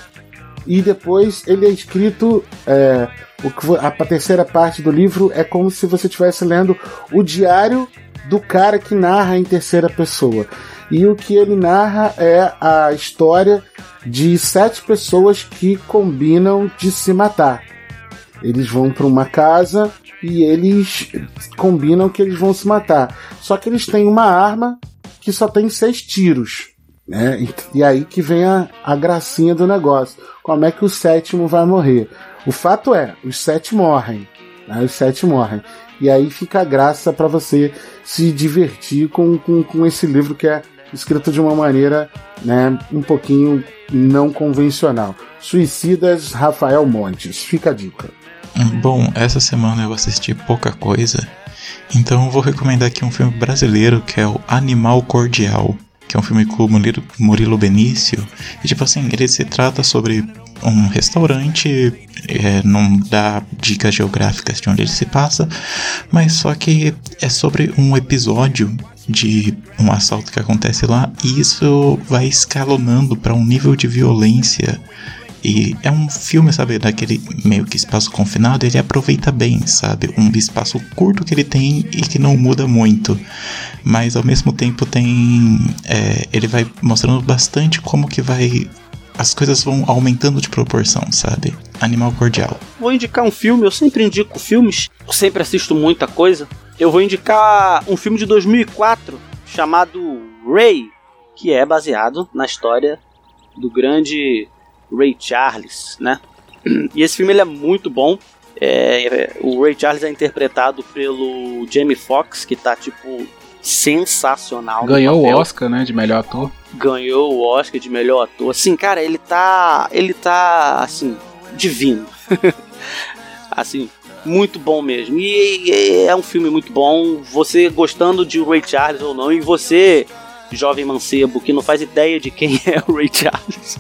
e depois ele é escrito é, o que a terceira parte do livro é como se você estivesse lendo o diário do cara que narra em terceira pessoa. E o que ele narra é a história de sete pessoas que combinam de se matar. Eles vão para uma casa e eles combinam que eles vão se matar. Só que eles têm uma arma que só tem seis tiros. Né? E, aí que vem a, a gracinha do negócio. Como é que o sétimo vai morrer? O fato é, os sete morrem. Né? Os sete morrem. E aí fica a graça para você se divertir com, com, com esse livro que é escrito de uma maneira né, um pouquinho não convencional. Suicidas Rafael Montes. Fica a dica. Bom, essa semana eu assisti pouca coisa, então vou recomendar aqui um filme brasileiro que é o Animal Cordial, que é um filme com o Murilo Benício. E tipo assim, ele se trata sobre um restaurante, é, não dá dicas geográficas de onde ele se passa, mas só que é sobre um episódio de um assalto que acontece lá e isso vai escalonando para um nível de violência e é um filme, sabe, daquele meio que espaço confinado, ele aproveita bem, sabe? Um espaço curto que ele tem e que não muda muito. Mas ao mesmo tempo tem. é, ele vai mostrando bastante como que vai. As coisas vão aumentando de proporção, sabe? Animal Cordial. Vou indicar um filme, eu sempre indico filmes, eu sempre assisto muita coisa. Eu vou indicar um filme de 2004 chamado Ray, que é baseado na história do grande Ray Charles, né? E esse filme ele é muito bom. É, é, o Ray Charles é interpretado pelo Jamie Foxx, que tá tipo sensacional. Ganhou o Oscar, né, de melhor ator. ganhou o Oscar de melhor ator. Assim, cara, ele tá. Ele tá, assim, divino. assim, muito bom mesmo. E, e é um filme muito bom. Você gostando de Ray Charles ou não, e você, jovem mancebo, que não faz ideia de quem é o Ray Charles,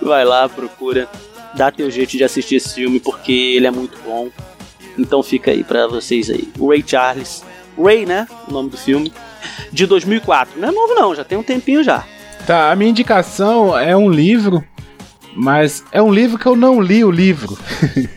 vai lá, procura, dá teu jeito de assistir esse filme, porque ele é muito bom. Então fica aí pra vocês aí. O Ray Charles. Ray, né? O nome do filme. De 2004. Não é novo não, já tem um tempinho já. Tá, a minha indicação é um livro, mas é um livro que eu não li o livro.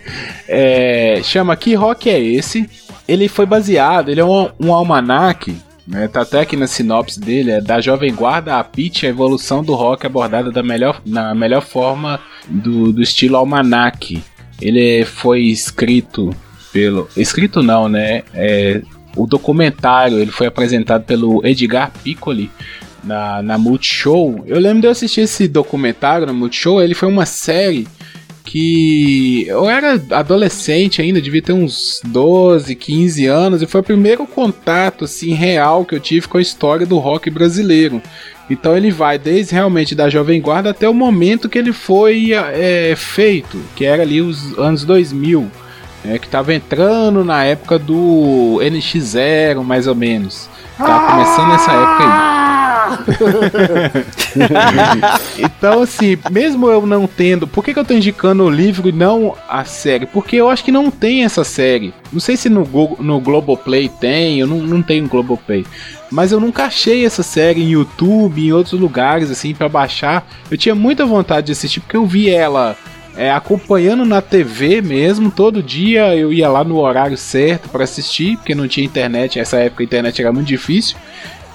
É, chama Que Rock é Esse? Ele foi baseado, ele é um, um almanaque, né, tá até aqui na sinopse dele, é da Jovem Guarda a Pitch, a evolução do rock abordada da melhor, na melhor forma do, do estilo almanaque. Ele foi escrito pelo... Escrito não, né? É, o documentário ele foi apresentado pelo Edgar Piccoli na, na Multishow. Eu lembro de eu assistir esse documentário na Multishow. Ele foi uma série que eu era adolescente ainda, devia ter uns 12, 15 anos, e foi o primeiro contato assim real que eu tive com a história do rock brasileiro. Então ele vai desde realmente da Jovem Guarda até o momento que ele foi é, feito, que era ali os anos 2000, né, que estava entrando na época do NX0, mais ou menos. Tava começando nessa época aí. então, assim, mesmo eu não tendo. Por que, que eu tô indicando o livro e não a série? Porque eu acho que não tem essa série. Não sei se no, Go- no Globoplay tem, eu não, não tenho Globoplay. Mas eu nunca achei essa série em YouTube, em outros lugares, assim, pra baixar. Eu tinha muita vontade de assistir, porque eu vi ela é, acompanhando na TV mesmo, todo dia eu ia lá no horário certo pra assistir, porque não tinha internet, nessa época a internet era muito difícil.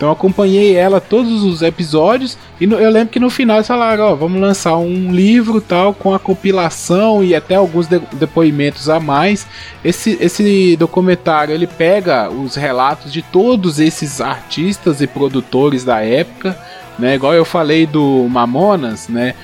Então eu acompanhei ela todos os episódios e no- eu lembro que no final eles falaram, ó, vamos lançar um livro tal com a compilação e até alguns de- depoimentos a mais. Esse, esse documentário ele pega os relatos de todos esses artistas e produtores da época, né? Igual eu falei do Mamonas, né?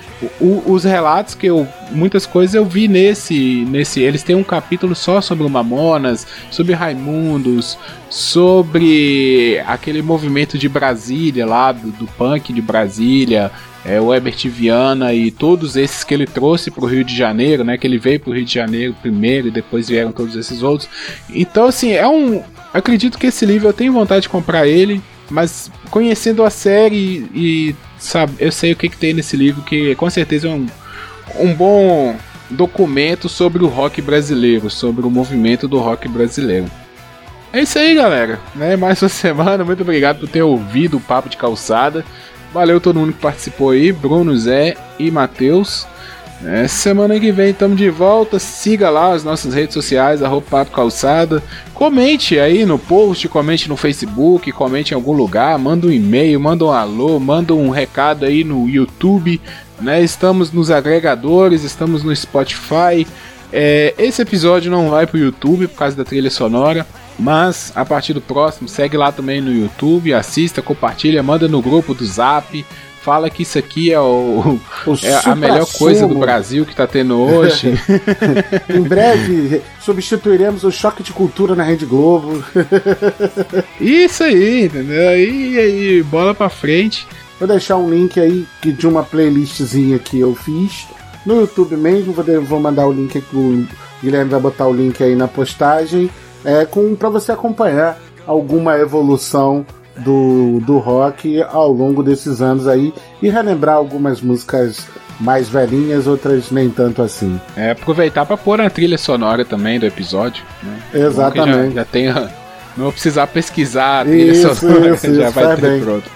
O- os relatos que eu. Muitas coisas eu vi nesse. nesse Eles têm um capítulo só sobre o Mamonas, sobre Raimundos, sobre aquele movimento de Brasília lá, do, do punk de Brasília, é, o Herbert Viana e todos esses que ele trouxe para o Rio de Janeiro, né? Que ele veio para o Rio de Janeiro primeiro e depois vieram todos esses outros. Então, assim, é um. Acredito que esse livro eu tenho vontade de comprar ele, mas conhecendo a série e, sabe, eu sei o que, que tem nesse livro, que com certeza é um, um bom documento sobre o rock brasileiro, sobre o movimento do rock brasileiro. É isso aí, galera. Né? Mais uma semana. Muito obrigado por ter ouvido o Papo de Calçada. Valeu todo mundo que participou aí, Bruno, Zé e Matheus. É, semana que vem estamos de volta. Siga lá as nossas redes sociais, arroba Calçada. Comente aí no post, comente no Facebook, comente em algum lugar, manda um e-mail, manda um alô, manda um recado aí no YouTube. Né? Estamos nos agregadores, estamos no Spotify. É, esse episódio não vai pro YouTube por causa da trilha sonora. Mas a partir do próximo, segue lá também no YouTube, assista, compartilha, manda no grupo do Zap. Fala que isso aqui é, o, O é a melhor coisa do Brasil que tá tendo hoje. Em breve substituiremos o choque de cultura na Rede Globo. isso aí, entendeu? E aí, bola pra frente. Vou deixar um link aí de uma playlistzinha que eu fiz no YouTube mesmo. Vou, vou mandar o link aqui. O Guilherme vai botar o link aí na postagem. É, com para você acompanhar alguma evolução do, do rock ao longo desses anos aí e relembrar algumas músicas mais velhinhas, outras nem tanto assim. É, aproveitar pra pôr a trilha sonora também do episódio. Né? Exatamente. Já, já não vou precisar pesquisar a trilha Isso, sonora, isso, já isso, vai ter bem. pronto.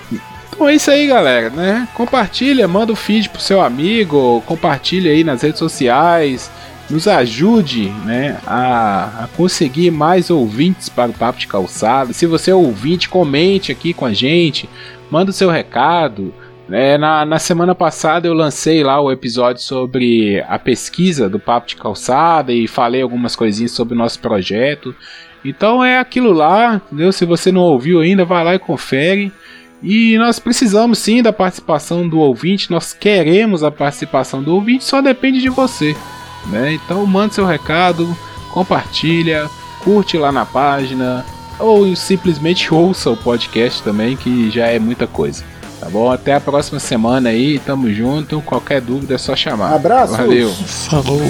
Então é isso aí, galera, né? Compartilha, manda o feed pro seu amigo, compartilha aí nas redes sociais, nos ajude, né, a, a conseguir mais ouvintes para o Papo de Calçada. Se você é ouvinte, comente aqui com a gente, manda o seu recado. né? na, na semana passada eu lancei lá o episódio sobre a pesquisa do Papo de Calçada e falei algumas coisinhas sobre o nosso projeto. Então é aquilo lá, entendeu? Se você não ouviu ainda, vai lá e confere. E nós precisamos sim da participação do ouvinte, nós queremos a participação do ouvinte, só depende de você. Né? Então manda seu recado, compartilha, curte lá na página, ou simplesmente ouça o podcast também, que já é muita coisa. Tá bom? Até a próxima semana aí, tamo junto. Qualquer dúvida é só chamar. Abraços! Valeu! Falou.